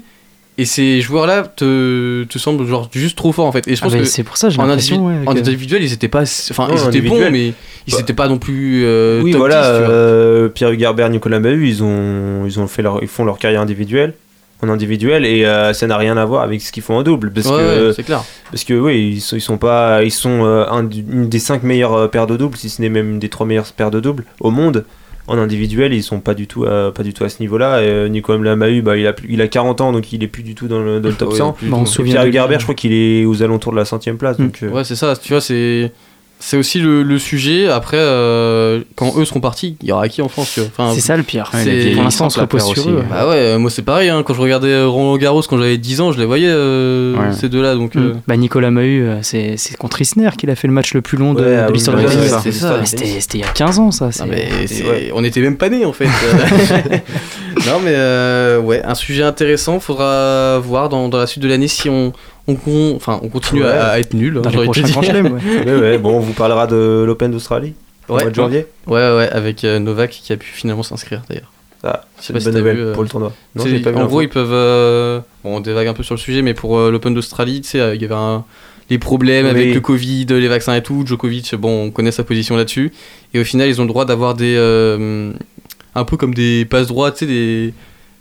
Et ces joueurs-là te, te semblent genre juste trop forts en fait. Et je Ah, pense que c'est pour ça, j'ai en, individu- ouais, en individuel, ils étaient pas. Enfin, ils étaient bons, mais ils Bah. étaient pas non plus. euh, oui, top voilà, 10, tu vois. euh, Pierre-Hugues Garbert, Nicolas Mahut, ils ont, ils ont fait leur, ils font leur carrière individuelle, en individuel, et euh, ça n'a rien à voir avec ce qu'ils font en double, parce Ouais, que, ouais, clair. parce que oui, ils sont, ils sont pas, ils sont euh, un une des cinq meilleures euh, paires de doubles, si ce n'est même une des trois meilleures paires de doubles au monde. En individuel, ils sont pas du tout, à, pas du tout à ce niveau-là. Et, euh, Nicolas Mahut, bah, il a, plus- il a 40 ans, donc il est plus du tout dans le, dans le top Ouais, 100. plus Bon, du on souvient Pierre Garbert, je crois qu'il est aux alentours de la centième place. Mm. Donc, Ouais, c'est ça. Tu vois, c'est. C'est aussi le, le sujet. Après, euh, quand eux seront partis, il y aura qui en France Enfin, C'est ça le pire. Ouais, Pour l'instant, on se la repose sur aussi, eux. ouais. Bah ouais, euh, moi c'est pareil. hein, quand je regardais euh, Roland Garros quand j'avais 10 ans, je les voyais euh, Ouais. ces deux-là. Donc. Mm. euh, Bah, Nicolas Mahut, euh, c'est c'est contre Isner qu'il a fait le match le plus long de, Ouais, de ah l'histoire de ça. Mais C'était il y a 15 ans, ça. Non, mais on était même pas nés en fait. <laughs> non mais euh, ouais, un sujet intéressant. Faudra voir dans, dans la suite de l'année si on on, con- enfin, on continue Ouais. à, à être nul. Dans les j'aurais prochains été grands dit. chelems, ouais. <laughs> ouais, ouais, bon, on vous parlera de l'Open d'Australie au Ouais, mois de janvier. Ouais ouais, avec euh, Novak qui a pu finalement s'inscrire d'ailleurs. Ah, c'est pas une si bonne t'as nouvelle vu, euh, pour le tournoi. Non, pas en gros, ils peuvent. euh, Bon, on dévague un peu sur le sujet, mais pour euh, l'Open d'Australie, tu sais, euh, il y avait un- les problèmes Oui. avec le Covid, les vaccins et tout. Djokovic, bon, on connaît sa position là-dessus. Et au final, ils ont le droit d'avoir des. euh, un peu comme des passe-droits, tu sais, des.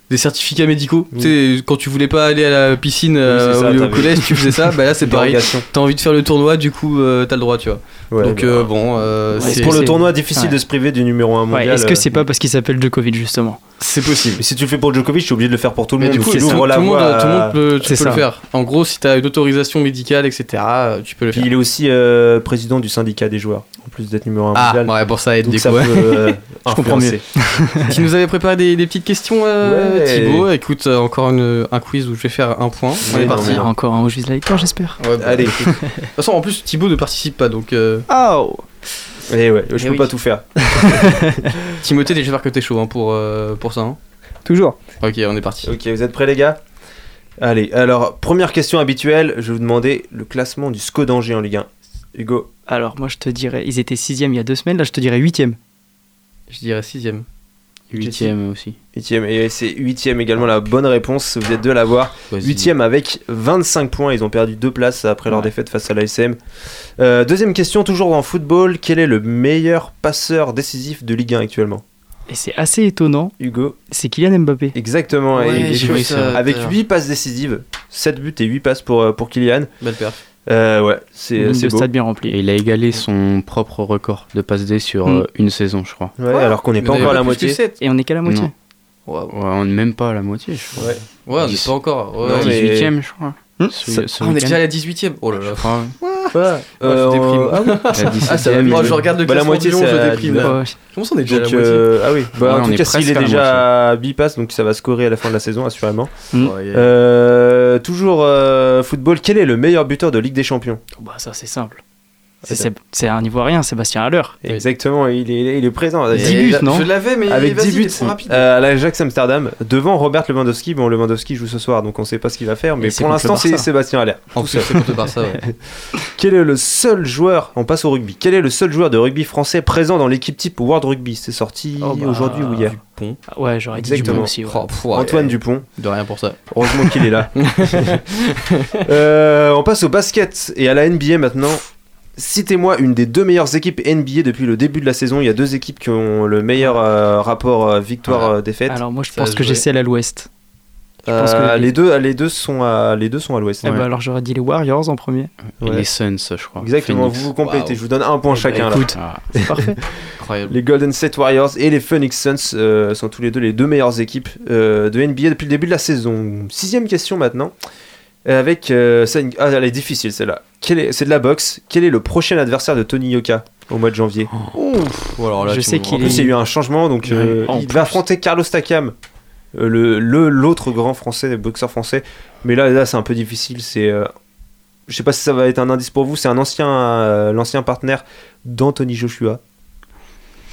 Des certificats médicaux. Oui. Tu sais, quand tu voulais pas aller à la piscine euh, ça, au- collège, tu faisais ça. Bah là, c'est pareil. T'as envie de faire le tournoi, du coup, euh, t'as le droit, tu vois. Ouais, Donc, bah, euh, bon, euh, Ouais, c'est pour le tournoi, difficile ouais. de se priver du numéro 1 Ouais, mondial. Est-ce que c'est pas parce qu'il s'appelle Djokovic, justement c'est possible. Mais si tu le fais pour Djokovic, tu es obligé de le faire pour tout le Mais monde. du coup, tu tout, tout la le monde, voie tout le monde peut, tu le faire. En gros, si t'as une autorisation médicale, etc., tu peux le Puis faire. il est aussi euh, président du syndicat des joueurs, en plus d'être numéro 1 Ah, mondial. ouais, bon, ça aide euh, <laughs> Je comprends influencer. tu nous avais préparé des, des petites questions, Ouais. Thibaut. Écoute, euh, encore une- un quiz où je vais faire un point. On est parti. mais- Il y aura encore un où je vise la victoire, j'espère. Ouais, bah, Allez. <laughs> De toute façon, en plus, Thibaut ne participe pas, donc. euh, Oh Et ouais, je Eh peux oui. pas tout faire. <laughs> Timothée, j'espère que t'es chaud hein, pour, euh, pour ça. hein. Toujours. Ok, on est parti. Ok, vous êtes prêts les gars? Allez, alors première question habituelle, je vais vous demander le classement du SCO d'Angers en Ligue 1. Hugo, Alors moi je te dirais, ils étaient sixième il y a deux semaines, là je te dirais huitième. Je dirais sixième. Huitième aussi. 8 et c'est 8 également la bonne réponse, vous êtes deux à l'avoir. 8 avec 25 points, ils ont perdu deux places après leur Ouais. défaite face à l'ASM. Euh, deuxième question, toujours en football, quel est le meilleur passeur décisif de Ligue 1 actuellement? Et c'est assez étonnant, Hugo c'est Kylian Mbappé. Exactement, Ouais, et- et avec tout à l'heure. 8 passes décisives, 7 buts et 8 passes pour, euh, pour Kylian. Belle perf. Euh, ouais, c'est Ligne c'est stade bien rempli. Et il a égalé son propre record de passe D sur Mm. euh, une saison, je crois. Ouais, alors qu'on n'est pas encore à la moitié. Et on n'est qu'à la moitié. Ouais, on n'est même pas à la moitié, je crois. Ouais. Ouais, on n'est pas encore. Ouais, Non, ouais. mais- 18ème, je crois. Hmm. Ce- Ça- ce Ah, on est déjà à la 18ème. Oh là là. Ouais. Ouais, je déprime. ah ouais. La Ah, ça va. 17ème, Moi, il- je regarde le Bah, la moitié, je déprime. 19. là. Ouais. Comment ça, on est déjà à la moitié euh, ah oui, bah, Ouais, en tout est cas, s'il est déjà à 8 passes, donc ça va scorer à la fin de la saison, assurément. Mm. Ouais, yeah. Euh, toujours euh, football, quel est le meilleur buteur de Ligue des Champions? Bah ça c'est simple. C'est un Ivoirien, Sébastien Haller. Exactement, il est, il est présent. Et 10 buts, non Je l'avais, mais Avec vas-y, 10 buts il est trop rapide. euh, à l'Ajax Amsterdam, devant Robert Lewandowski. Bon, Lewandowski joue ce soir, donc on sait pas ce qu'il va faire, mais pour l'instant, c'est. Sébastien Haller. En plus, c'est contre le Barça. ouais. <laughs> Quel est le seul joueur, on passe au rugby, quel est le seul joueur de rugby français présent dans l'équipe type World Rugby? C'est sorti Oh, bah, aujourd'hui ou hier? Dupont. Ah Ouais, j'aurais dit Exactement. Dupont aussi. ouais. Oh, pff, ouais. Antoine Dupont. De rien pour ça. Heureusement qu'il est là. <laughs> Euh, on passe au basket et à la NBA maintenant. Citez-moi une des deux meilleures équipes NBA depuis le début de la saison. Il y a deux équipes qui ont le meilleur euh, rapport euh, victoire-défaite. Alors moi je Ça pense que j'ai celle à l'ouest. je pense que les- les, deux, les, deux sont à, les deux sont à l'ouest. Eh ben, alors j'aurais dit les Warriors en premier. Ouais. les Suns, je crois. Exactement, Phoenix. vous vous complétez. Je vous donne un point chacun là. écoute. Ah, C'est parfait. <laughs> <laughs> Incroyable. Les Golden State Warriors et les Phoenix Suns euh, sont tous les deux les deux meilleures équipes euh, de NBA depuis le début de la saison. Sixième question maintenant. Avec. euh, ah, elle est difficile celle-là. Quel est- C'est de la boxe. Quel est le prochain adversaire de Tony Yoka au mois de janvier? Ou alors là, Je sais qu'il En plus, il y a eu un changement, donc euh, Ouais, il plus. va affronter Carlos Takam, euh, le le- l'autre grand français, boxeur français. Mais là, là, c'est un peu difficile. C'est, euh, je sais pas si ça va être un indice pour vous. C'est un ancien, euh, l'ancien partenaire d'Anthony Joshua.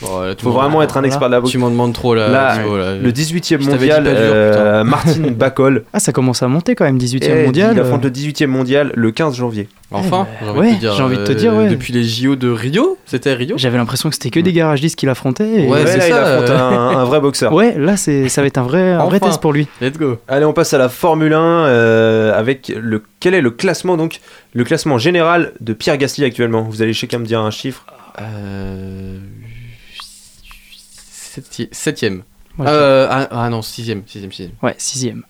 Bon, Faut m'en- vraiment être un expert de la boxe. Tu m'en demandes trop là. Là, Thibaut, là. Le 18e Je t'avais mondial, pas dur, euh, <laughs> Martin Bacol. Ah ça commence à monter quand même, 18 e Et mondial. Il euh. affronte le 18e mondial le 15 janvier. Enfin, Eh j'ai envie de te dire. j'ai envie de te euh, dire, ouais. Depuis les JO de Rio C'était Rio J'avais l'impression que c'était que des garagistes qui l'affrontaient. et- Ouais, Ouais, c'est là, il ça, affronte euh. un, un vrai boxeur. Ouais, là c'est ça va être un vrai, un vrai test pour lui. Let's go. Allez, on passe à la Formule 1 euh, avec le quel est le classement donc le classement général de Pierre Gasly actuellement? Vous allez chacun me dire un chiffre. Euh... septi- Septième. Ouais, Euh, ah, ah non, sixième, sixième, sixième. Ouais, sixième.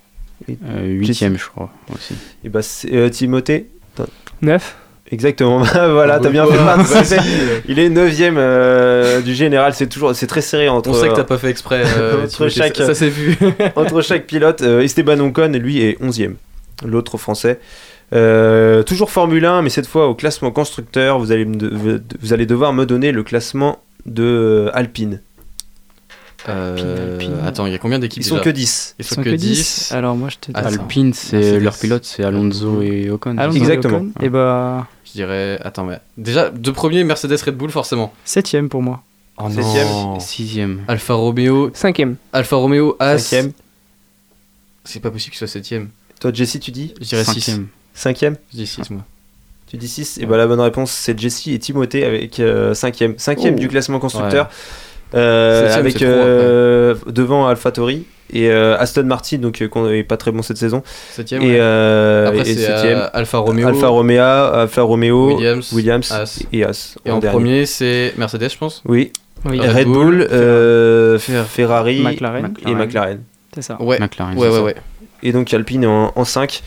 euh, Huitième, je crois, aussi. Et bah c'est euh, Timothée. 9 Exactement. <laughs> voilà, t'as bien fait de <laughs> participer. Il est 9ème du général. C'est toujours c'est très serré entre On sait que t'as pas fait exprès. euh, <laughs> Entre chaque- Ça, ça s'est vu. entre chaque pilote. Euh, Esteban Ocon lui est 11ème. L'autre français. Euh, toujours Formule 1, mais cette fois au classement constructeur, vous allez, me de- vous allez devoir me donner le classement de euh, Alpine. Euh, Alpine. Attends, il y a combien d'équipes Ils sont déjà que 10. Ils Ils sont sont que que 10. 10. Alors moi je te dis. Alpine, c'est leur pilote, c'est Alonso et Ocon. Alonso Exactement. Ocon, Et bah Je dirais. Attends, mais. Déjà, deux premiers Mercedes Red Bull, forcément. septième pour moi. Oh Septième. non. Sixième. Alfa Romeo. 5ème. Alfa Romeo, As. Cinquième. C'est pas possible qu'il soit septième. Toi, Jesse, tu dis Je dirais 6. Cinquième. Cinquième Je dis 6, moi. Tu dis 6 Et bah la bonne réponse c'est Jesse et Timothée avec 5ème. 5ème Oh. du classement constructeur. Euh, Septième, avec c'est trop, euh, devant AlphaTauri et euh, Aston Martin donc euh, qu'on est pas très bon cette saison Septième. et, ouais. euh, Après, et c'est septième euh, Alfa Romeo. Alfa Romeo Alfa Romeo Williams. Williams As. et As Et en dernier. premier, c'est Mercedes, je pense. oui Oui, Red Red, Bull, Bull, euh, Ferrari McLaren. et McLaren C'est ça. Ouais. McLaren. Ouais, ouais, ça. ouais. et donc Alpine en, en 5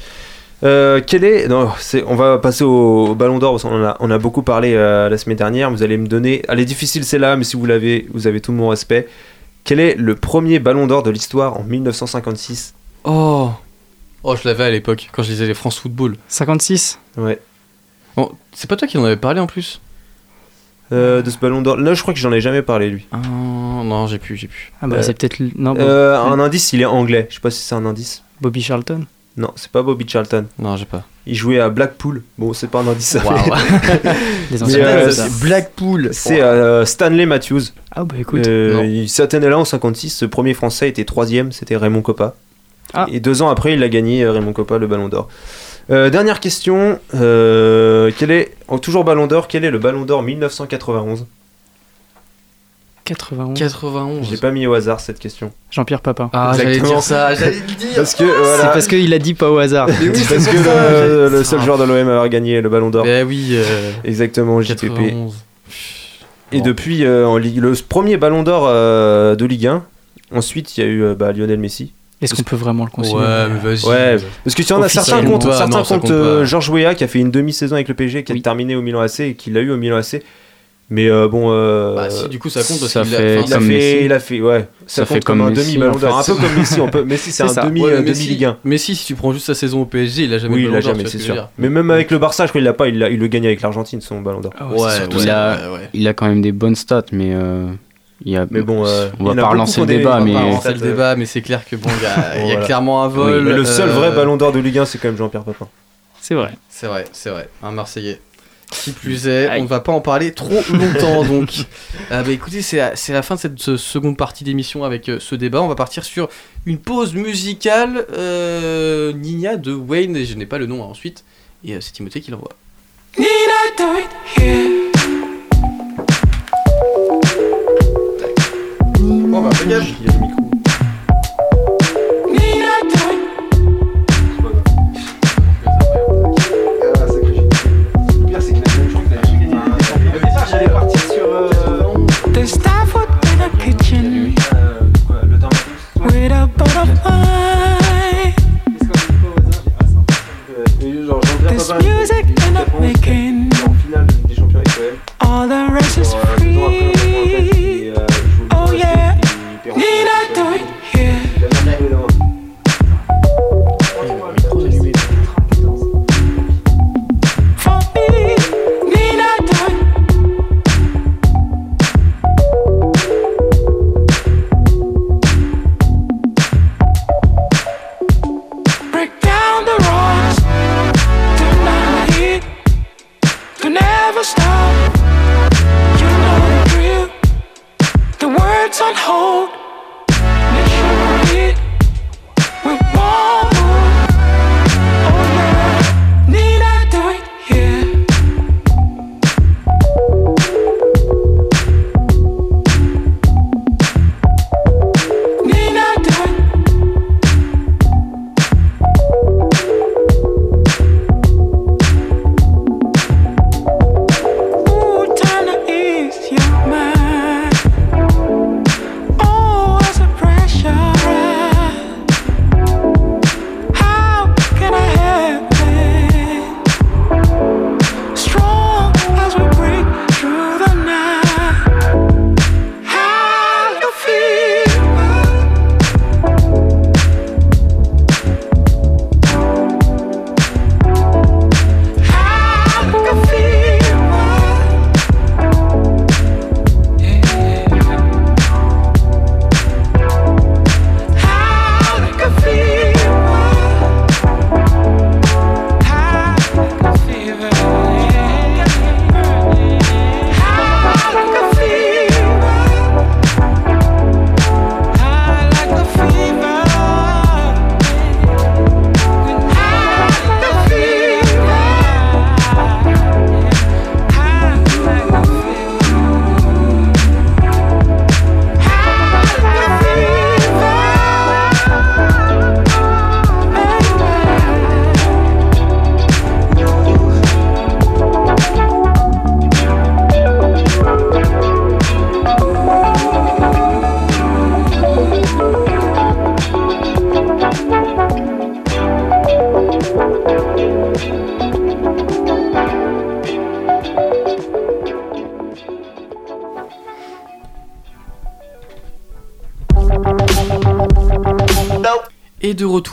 Euh, quel est non, c'est on va passer au, au Ballon d'Or parce qu'on en a, on a beaucoup parlé euh, la semaine dernière. Vous allez me donner elle est difficile c'est là mais si vous l'avez vous avez tout mon respect. Quel est le premier Ballon d'Or de l'histoire en 1956 Oh. Oh, je l'avais à l'époque, quand je lisais les France Football. 56 ouais. Bon, c'est pas toi qui en avais parlé en plus? Euh, de ce Ballon d'Or là je crois que j'en ai jamais parlé lui. Ah, Non, j'ai plus, j'ai plus. Ah bah Euh, c'est peut-être. Bob- Euh, un indice il est anglais. Je sais pas si c'est un indice. Bobby Charlton. Non, c'est pas Bobby Charlton. Non, j'ai pas. Il jouait à Blackpool. Bon, c'est pas un indice. <laughs> Mais, <laughs> euh. Blackpool. C'est euh, Stanley Matthews. Ah bah écoute, Euh, cette année-là, en 56, ce premier français était troisième, c'était Raymond Coppa. Ah. Et deux ans après, il a gagné, euh, Raymond Coppa, le Ballon d'Or. Euh, dernière question. euh, quel est, oh, toujours Ballon d'Or, quel est le Ballon d'Or 1991 91. 91. Je l'ai pas mis au hasard cette question. Jean-Pierre Papin. Ah, j'allais Exactement. dire ça, j'allais le dire. Parce que, voilà, C'est parce qu'il a dit pas au hasard. Oui, c'est parce que le, seul joueur de l'OM à avoir gagné le Ballon d'Or. Ben oui, euh, Exactement, JPP. 91. Et Bon. depuis euh, en Ligue, le premier Ballon d'Or euh, de Ligue 1. Ensuite, il y a eu bah, Lionel Messi. Est-ce qu'on peut vraiment le considérer Ouais, mais vas-y. Ouais, parce que tu en as certains Ouais, certains comptent euh. Georges Weah qui a fait une demi-saison avec le PSG, qui a Oui. terminé au Milan AC et qui l'a eu au Milan AC. Mais euh, bon, euh, Bah si, du coup, ça compte parce ça qu'il a- fait il a comme fait, Messi. il a fait, ouais, ça, Ça compte fait comme, comme un Messi, demi Ballon en d'Or, un peu comme Messi, on peut, <laughs> Messi c'est C'est un ça. demi Ouais, euh, mais demi si- Ligue 1. Mais si, si tu prends juste sa saison au PSG, il a jamais Oui, le il Ballon l'a d'Or, jamais, c'est ce sûr. dire. Mais même avec le Barça, je crois qu'il l'a pas, il, l'a- il le gagne avec l'Argentine son Ballon d'Or. Ah Ouais, surtout ouais, il a- ouais, ouais. Il a quand même des bonnes stats, mais euh, il y a. Mais bon, euh, on il va a pas relancer le débat, mais relancer le débat, mais c'est clair que bon, il y a, <laughs> il a clairement un vol. Le seul euh, vrai Ballon d'Or de Ligue 1, c'est quand même Jean-Pierre Papin. C'est vrai. C'est vrai, c'est vrai, un Marseillais. Qui plus est, Aïe. on va pas en parler trop longtemps donc. <laughs> Euh, bah écoutez, c'est la, c'est la fin de cette seconde partie d'émission avec euh, ce débat. On va partir sur une pause musicale. Euh, Nina de Wayne, et je n'ai pas le nom hein, ensuite. Et euh, c'est Timothée qui l'envoie. Bon bah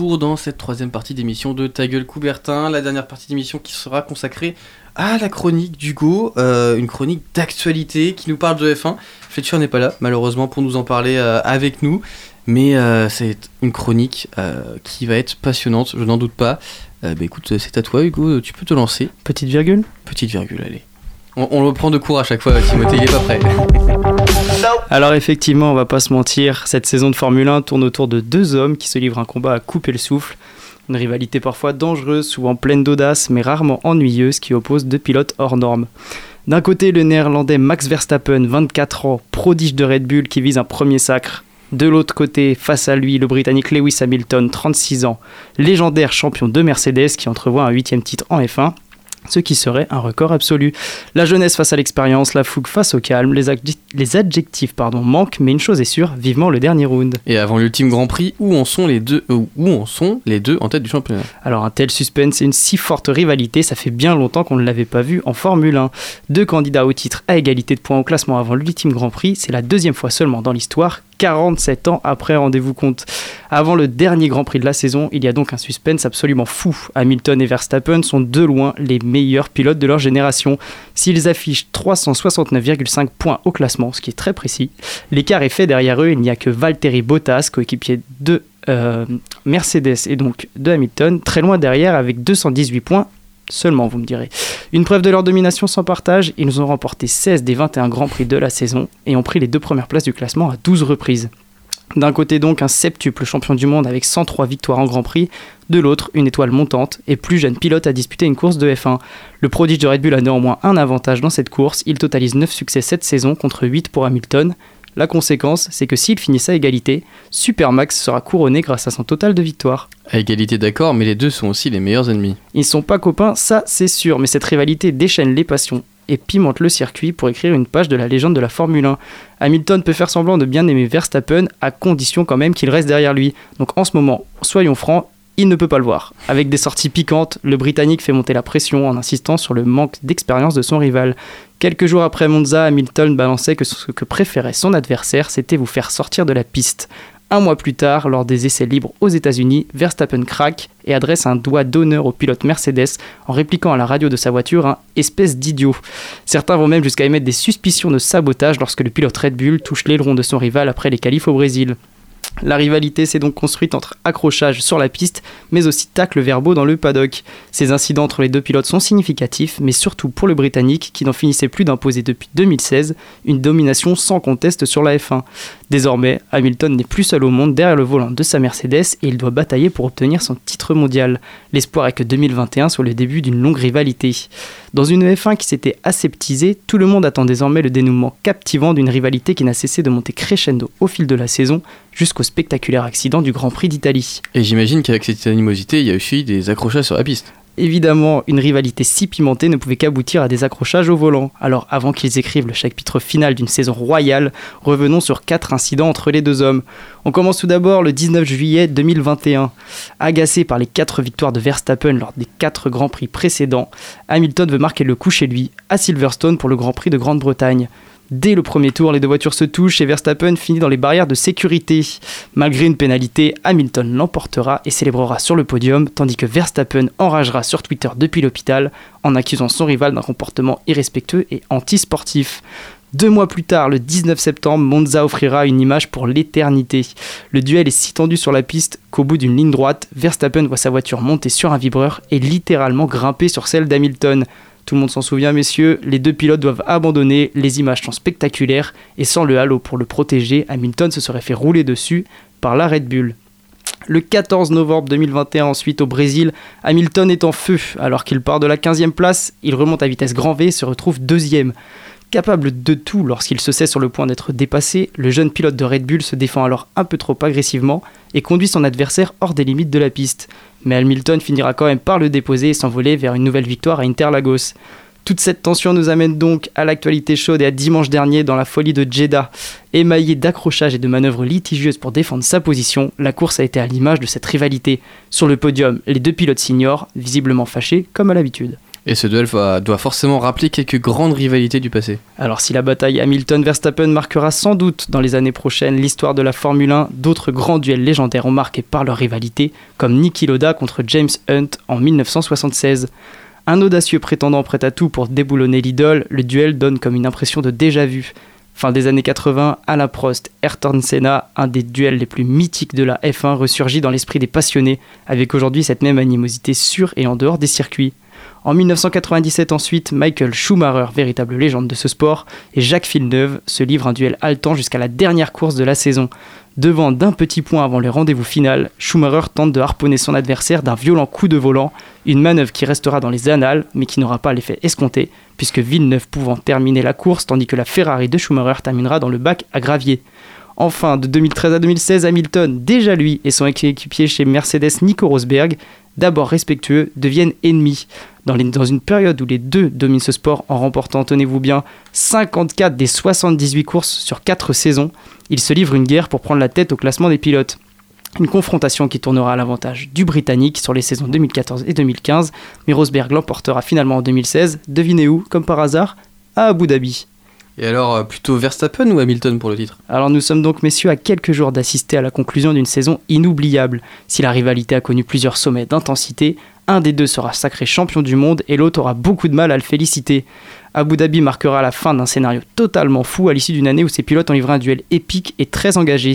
retour dans cette troisième partie d'émission de Ta gueule Coubertin, la dernière partie d'émission qui sera consacrée à la chronique d'Hugo, euh, une chronique d'actualité qui nous parle de F1. Fletcher n'est pas là, malheureusement, pour nous en parler euh, avec nous. Mais euh, c'est une chronique qui va être passionnante, je n'en doute pas. Bah écoute, c'est à toi Hugo, tu peux te lancer. Petite virgule? Petite virgule, allez. On, on le prend de court à chaque fois, Timothée, il est pas prêt. <laughs> Alors effectivement, on va pas se mentir, cette saison de Formule 1 tourne autour de deux hommes qui se livrent un combat à couper le souffle. Une rivalité parfois dangereuse, souvent pleine d'audace, mais rarement ennuyeuse, qui oppose deux pilotes hors normes. D'un côté, le néerlandais Max Verstappen, 24 ans, prodige de Red Bull qui vise un premier sacre. De l'autre côté, face à lui, le britannique Lewis Hamilton, 36 ans, légendaire champion de Mercedes qui entrevoit un huitième titre en F1 ce qui serait un record absolu. La jeunesse face à l'expérience, la fougue face au calme, les, adjec- les adjectifs pardon, manquent, mais une chose est sûre, vivement le dernier round. Et avant l'ultime Grand Prix, où en sont les deux, euh, où en sont les deux en tête du championnat? Alors un tel suspense et une si forte rivalité, ça fait bien longtemps qu'on ne l'avait pas vu en Formule 1. Deux candidats au titre à égalité de points au classement avant l'ultime Grand Prix, c'est la deuxième fois seulement dans l'histoire, 47 ans après, rendez-vous compte. Avant le dernier Grand Prix de la saison, il y a donc un suspense absolument fou. Hamilton et Verstappen sont de loin les meilleurs pilotes de leur génération. S'ils affichent 369,5 points au classement, ce qui est très précis, l'écart est fait derrière eux, il n'y a que Valtteri Bottas, coéquipier de euh, Mercedes et donc de Hamilton, très loin derrière avec 218 points seulement, vous me direz. Une preuve de leur domination sans partage, ils ont remporté 16 des 21 Grands Prix de la saison et ont pris les deux premières places du classement à 12 reprises. D'un côté donc un septuple champion du monde avec 103 victoires en Grand Prix, de l'autre une étoile montante et plus jeune pilote à disputer une course de F1. Le prodige de Red Bull a néanmoins un avantage dans cette course, il totalise 9 succès cette saison contre 8 pour Hamilton. La conséquence, c'est que s'il finit à égalité, Supermax sera couronné grâce à son total de victoires. À égalité d'accord, mais les deux sont aussi les meilleurs ennemis. Ils sont pas copains, ça c'est sûr, mais cette rivalité déchaîne les passions et pimente le circuit pour écrire une page de la légende de la Formule 1. Hamilton peut faire semblant de bien aimer Verstappen à condition quand même qu'il reste derrière lui. Donc en ce moment, soyons francs, il ne peut pas le voir. Avec des sorties piquantes, le Britannique fait monter la pression en insistant sur le manque d'expérience de son rival. Quelques jours après Monza, Hamilton balançait que ce que préférait son adversaire, c'était vous faire sortir de la piste. Un mois plus tard, lors des essais libres aux États-Unis, Verstappen craque et adresse un doigt d'honneur au pilote Mercedes en répliquant à la radio de sa voiture un espèce d'idiot. Certains vont même jusqu'à émettre des suspicions de sabotage lorsque le pilote Red Bull touche l'aileron de son rival après les qualifs au Brésil. La rivalité s'est donc construite entre accrochage sur la piste, mais aussi tacles verbaux dans le paddock. Ces incidents entre les deux pilotes sont significatifs, mais surtout pour le Britannique, qui n'en finissait plus d'imposer depuis 2016 une domination sans conteste sur la F1. Désormais, Hamilton n'est plus seul au monde derrière le volant de sa Mercedes et il doit batailler pour obtenir son titre mondial. L'espoir est que 2021 soit le début d'une longue rivalité. Dans une F1 qui s'était aseptisée, tout le monde attend désormais le dénouement captivant d'une rivalité qui n'a cessé de monter crescendo au fil de la saison jusqu'au spectaculaire accident du Grand Prix d'Italie. Et j'imagine qu'avec cette animosité, il y a aussi des accrochages sur la piste. Évidemment, une rivalité si pimentée ne pouvait qu'aboutir à des accrochages au volant. Alors avant qu'ils écrivent le chapitre final d'une saison royale, revenons sur quatre incidents entre les deux hommes. On commence tout d'abord le 19 juillet 2021. Agacé par les quatre victoires de Verstappen lors des quatre Grands Prix précédents, Hamilton veut marquer le coup chez lui, à Silverstone pour le Grand Prix de Grande-Bretagne. Dès le premier tour, les deux voitures se touchent et Verstappen finit dans les barrières de sécurité. Malgré une pénalité, Hamilton l'emportera et célébrera sur le podium, tandis que Verstappen enragera sur Twitter depuis l'hôpital en accusant son rival d'un comportement irrespectueux et antisportif. Deux mois plus tard, le 19 septembre, Monza offrira une image pour l'éternité. Le duel est si tendu sur la piste qu'au bout d'une ligne droite, Verstappen voit sa voiture monter sur un vibreur et littéralement grimper sur celle d'Hamilton. Tout le monde s'en souvient, messieurs, les deux pilotes doivent abandonner, les images sont spectaculaires, et sans le halo pour le protéger, Hamilton se serait fait rouler dessus par la Red Bull. Le 14 novembre 2021, ensuite au Brésil, Hamilton est en feu. Alors qu'il part de la 15e place, il remonte à vitesse grand V et se retrouve deuxième. Capable de tout lorsqu'il se sait sur le point d'être dépassé, le jeune pilote de Red Bull se défend alors un peu trop agressivement et conduit son adversaire hors des limites de la piste. Mais Hamilton finira quand même par le déposer et s'envoler vers une nouvelle victoire à Interlagos. Toute cette tension nous amène donc à l'actualité chaude et à dimanche dernier dans la folie de Jeddah. Émaillé d'accrochages et de manœuvres litigieuses pour défendre sa position, la course a été à l'image de cette rivalité. Sur le podium, les deux pilotes s'ignorent, visiblement fâchés comme à l'habitude. Et ce duel doit forcément rappeler quelques grandes rivalités du passé. Alors si la bataille Hamilton-Verstappen marquera sans doute dans les années prochaines l'histoire de la Formule 1, d'autres grands duels légendaires ont marqué par leur rivalité, comme Niki Loda contre James Hunt en 1976. Un audacieux prétendant prêt à tout pour déboulonner l'idole, le duel donne comme une impression de déjà-vu. Fin des années 80, Alain Prost, Ayrton Senna, un des duels les plus mythiques de la F1, ressurgit dans l'esprit des passionnés, avec aujourd'hui cette même animosité sur et en dehors des circuits. En 1997 ensuite, Michael Schumacher, véritable légende de ce sport, et Jacques Villeneuve se livrent un duel haletant jusqu'à la dernière course de la saison. Devant d'un petit point avant le rendez-vous final, Schumacher tente de harponner son adversaire d'un violent coup de volant, une manœuvre qui restera dans les annales mais qui n'aura pas l'effet escompté, puisque Villeneuve pouvant terminer la course tandis que la Ferrari de Schumacher terminera dans le bac à gravier. Enfin, de 2013 à 2016, Hamilton, déjà lui et son équipier chez Mercedes Nico Rosberg, d'abord respectueux, deviennent ennemis. Dans, une période où les deux dominent ce sport en remportant, tenez-vous bien, 54 des 78 courses sur 4 saisons, ils se livrent une guerre pour prendre la tête au classement des pilotes. Une confrontation qui tournera à l'avantage du Britannique sur les saisons 2014 et 2015, mais Rosberg l'emportera finalement en 2016, devinez où, comme par hasard, à Abu Dhabi. Et alors, euh, plutôt Verstappen ou Hamilton pour le titre? Alors nous sommes donc messieurs à quelques jours d'assister à la conclusion d'une saison inoubliable. Si la rivalité a connu plusieurs sommets d'intensité, un des deux sera sacré champion du monde et l'autre aura beaucoup de mal à le féliciter. Abu Dhabi marquera la fin d'un scénario totalement fou à l'issue d'une année où ses pilotes ont livré un duel épique et très engagé.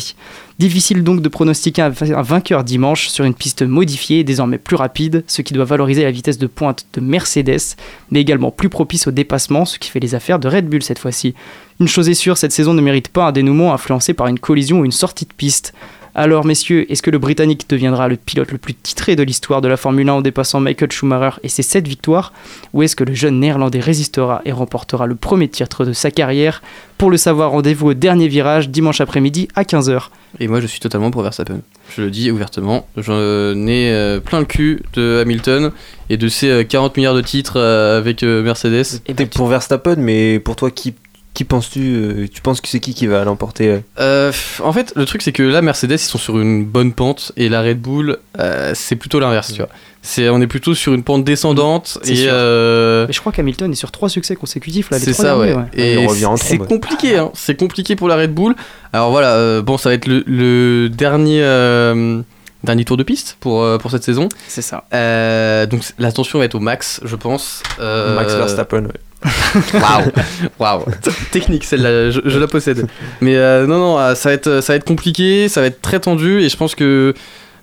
Difficile donc de pronostiquer un vainqueur dimanche sur une piste modifiée et désormais plus rapide, ce qui doit valoriser la vitesse de pointe de Mercedes, mais également plus propice au dépassement, ce qui fait les affaires de Red Bull cette fois-ci. Une chose est sûre, cette saison ne mérite pas un dénouement influencé par une collision ou une sortie de piste. Alors messieurs, est-ce que le Britannique deviendra le pilote le plus titré de l'histoire de la Formule 1 en dépassant Michael Schumacher et ses 7 victoires? Ou est-ce que le jeune néerlandais résistera et remportera le premier titre de sa carrière? Pour le savoir, rendez-vous au dernier virage dimanche après-midi à 15h. Et moi, je suis totalement pour Verstappen. Je le dis ouvertement. J'en ai euh, plein le cul de Hamilton et de ses euh, 40 milliards de titres euh, avec euh, Mercedes. Et T'es pour Verstappen, mais pour toi, qui, qui penses-tu euh, Tu penses que c'est qui qui va l'emporter euh Euh, en fait, le truc, c'est que là, Mercedes, ils sont sur une bonne pente et la Red Bull, euh, c'est plutôt l'inverse, tu vois. C'est, on est plutôt sur une pente descendante C'est et sûr. euh, Mais je crois qu'Hamilton est sur trois succès consécutifs là, c'est ça, ouais. Et Il revient en c'est compliqué, hein. C'est compliqué pour la Red Bull. Alors voilà, euh, bon, ça va être le, le dernier, euh, dernier tour de piste pour, euh, pour cette saison. C'est ça. Euh, donc l'attention va être au max, je pense. Euh, Max Verstappen, ouais. <laughs> Waouh, technique celle-là, je, la possède. Mais euh, non, non, euh, ça va être, ça va être compliqué, ça va être très tendu, et je pense que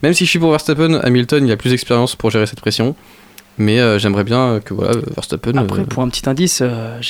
même si je suis pour Verstappen, Hamilton, il a plus d'expérience pour gérer cette pression. Mais euh, j'aimerais bien que voilà, Verstappen. Après, euh, pour un petit indice, euh,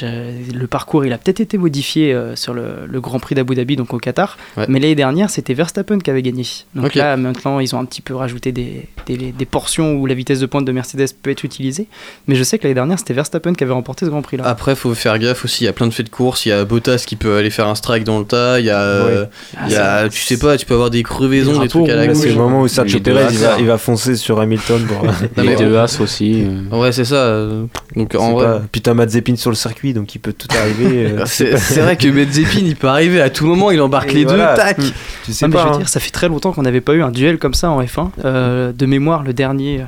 le parcours il a peut-être été modifié euh, sur le, le Grand Prix d'Abu Dhabi, donc au Qatar. Ouais. Mais l'année dernière, c'était Verstappen qui avait gagné. Donc là, maintenant, ils ont un petit peu rajouté des, des, des portions où la vitesse de pointe de Mercedes peut être utilisée. Mais je sais que l'année dernière, c'était Verstappen qui avait remporté ce Grand Prix là. Après, faut faire gaffe aussi. Il y a plein de faits de course. Il y a Bottas qui peut aller faire un strike dans le tas. Il y a, euh, Ah, il y a, tu sais pas, tu peux avoir des crevaisons, Des des trucs à la c'est le moment où Sergio Perez il va, As. il va foncer sur Hamilton. Pour, <laughs> les deux As aussi. Euh. Ouais, c'est ça. euh, Donc en vrai. pas- Puis t'as Mazepin sur le circuit, donc il peut tout arriver. euh, <laughs> C'est vrai que Medzepin il peut arriver à tout moment, il embarque Et les voilà. deux, tac! tu sais Ah, mais pas. je veux hein. dire, ça fait très longtemps qu'on n'avait pas eu un duel comme ça en F1. Euh, de mémoire, le dernier.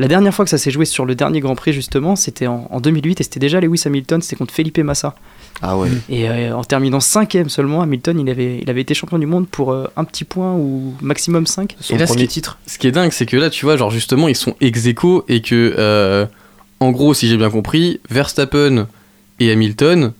La dernière fois que ça s'est joué sur le dernier Grand Prix, justement, c'était en, en 2008 et c'était déjà Lewis Hamilton, c'était contre Felipe Massa. Ah ouais. Et euh, en terminant cinquième seulement, Hamilton, il avait, il avait été champion du monde pour euh, un petit point ou maximum 5. Son Et là, ce premier qui- titre. Ce qui est dingue, c'est que là, tu vois, genre justement, ils sont ex aequo et que, euh, en gros, si j'ai bien compris, Verstappen et Hamilton,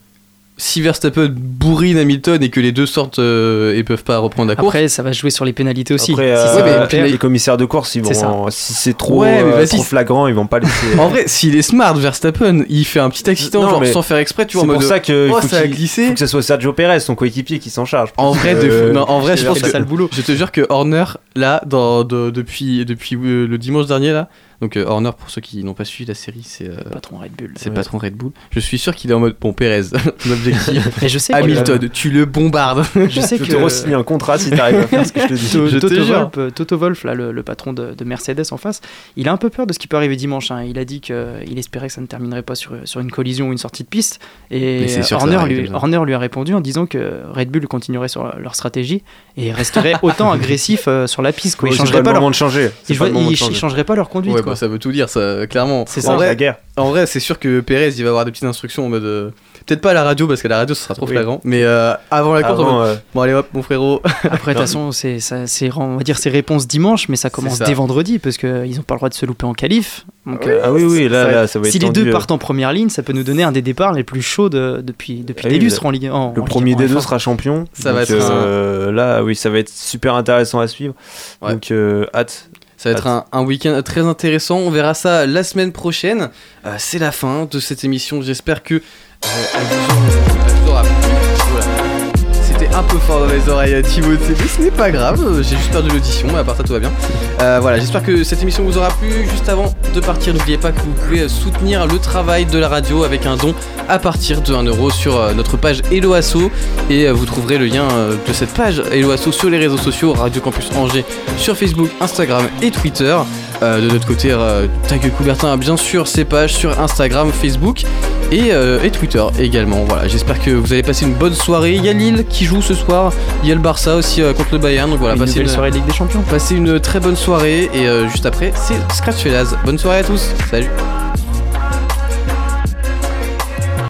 si Verstappen bourrine Hamilton et que les deux sortent euh, et peuvent pas reprendre la course. Après, ça va jouer sur les pénalités aussi. Après, Si euh, c'est mais- les commissaires de course, ils C'est vont, si c'est trop, Ouais, mais euh, trop flagrant, ils vont pas laisser. En vrai, s'il est smart, Verstappen, il fait un petit accident, Non, genre mais sans faire exprès, tu c'est vois, en pour mode. ça que oh, faut ça a glissé. faut que ce soit Sergio Perez, son coéquipier, qui s'en charge. En vrai, de fou. Non, en vrai, je pense que. ça le boulot. Je te jure que Horner, là, dans, de- depuis, depuis euh, le dimanche dernier, là, donc euh, Horner, pour ceux qui n'ont pas suivi la série, c'est euh, Patron Red Bull. c'est le Ouais. patron Red Bull. Je suis sûr qu'il est en mode, bon, Pérez, <laughs> ton objectif, <laughs> Et je sais que, Hamilton, tu le bombardes. je sais Je que te re-signe un contrat si t'arrives à faire ce que je te dis. To- <laughs> Je te Toto, euh, Toto Wolff, là, le, le patron de, de Mercedes en face, il a un peu peur de ce qui peut arriver dimanche. hein. Il a dit qu'il espérait que ça ne terminerait pas sur, sur une collision ou une sortie de piste. Et Mais Horner lui. Horner a répondu en disant que Red Bull continuerait sur leur stratégie et resterait autant agressif euh, sur la piste. Quoi. Ils c'est changeraient pas pas le leur moment de changer. C'est ils, pas le moment de ils changer. changeraient pas leur conduite. Ouais, quoi. bah, ça veut tout dire, ça, clairement. C'est En ça. vrai, la guerre. En vrai, c'est sûr que Pérez, il va avoir des petites instructions en mode. euh, Peut-être pas à la radio, parce qu'à la radio, ce sera trop Oui. flagrant. Mais euh, avant la course, en Avant, mode, euh, bon, allez hop, mon frérot. Après, de toute façon, c'est, ça- c'est, on va dire ses réponses dimanche, mais ça commence ça. dès vendredi parce qu'ils n'ont pas le droit de se louper en qualif. Donc, euh, ah oui, oui, là, ça- là, ça va être si les deux euh. partent en première ligne, ça peut nous donner un des départs les plus chauds de- depuis, depuis Ah des oui, lustres en Ligue en, Le en premier Ligue- des en deux F1. sera champion. Ça va être Là, oui, ça va être super intéressant à suivre. Ouais. Donc, hâte. Ça va être un, un week-end très intéressant. On verra ça la semaine prochaine. Euh, c'est la fin de cette émission. J'espère que. euh, un peu fort dans les oreilles, Timothée, mais ce n'est pas grave. J'ai juste perdu l'audition, mais à part ça, tout va bien. Euh, voilà, j'espère que cette émission vous aura plu. Juste avant de partir, n'oubliez pas que vous pouvez soutenir le travail de la radio avec un don à partir de 1€ sur euh, notre page Hello Asso. Et euh, vous trouverez le lien de cette page Hello Asso sur les réseaux sociaux Radio Campus Angers sur Facebook, Instagram et Twitter. De notre côté, euh, Tag Coubertin a bien sûr ses pages sur Instagram, Facebook et, et Twitter également. Voilà, j'espère que vous allez passer une bonne soirée. Il y a Lille qui joue ce soir, il y a le Barça aussi euh, contre le Bayern. Donc voilà, Une passez une, soirée Ligue des Champions. passez une très bonne soirée et euh, juste après, c'est Scratch Felaz. Bonne soirée à tous, salut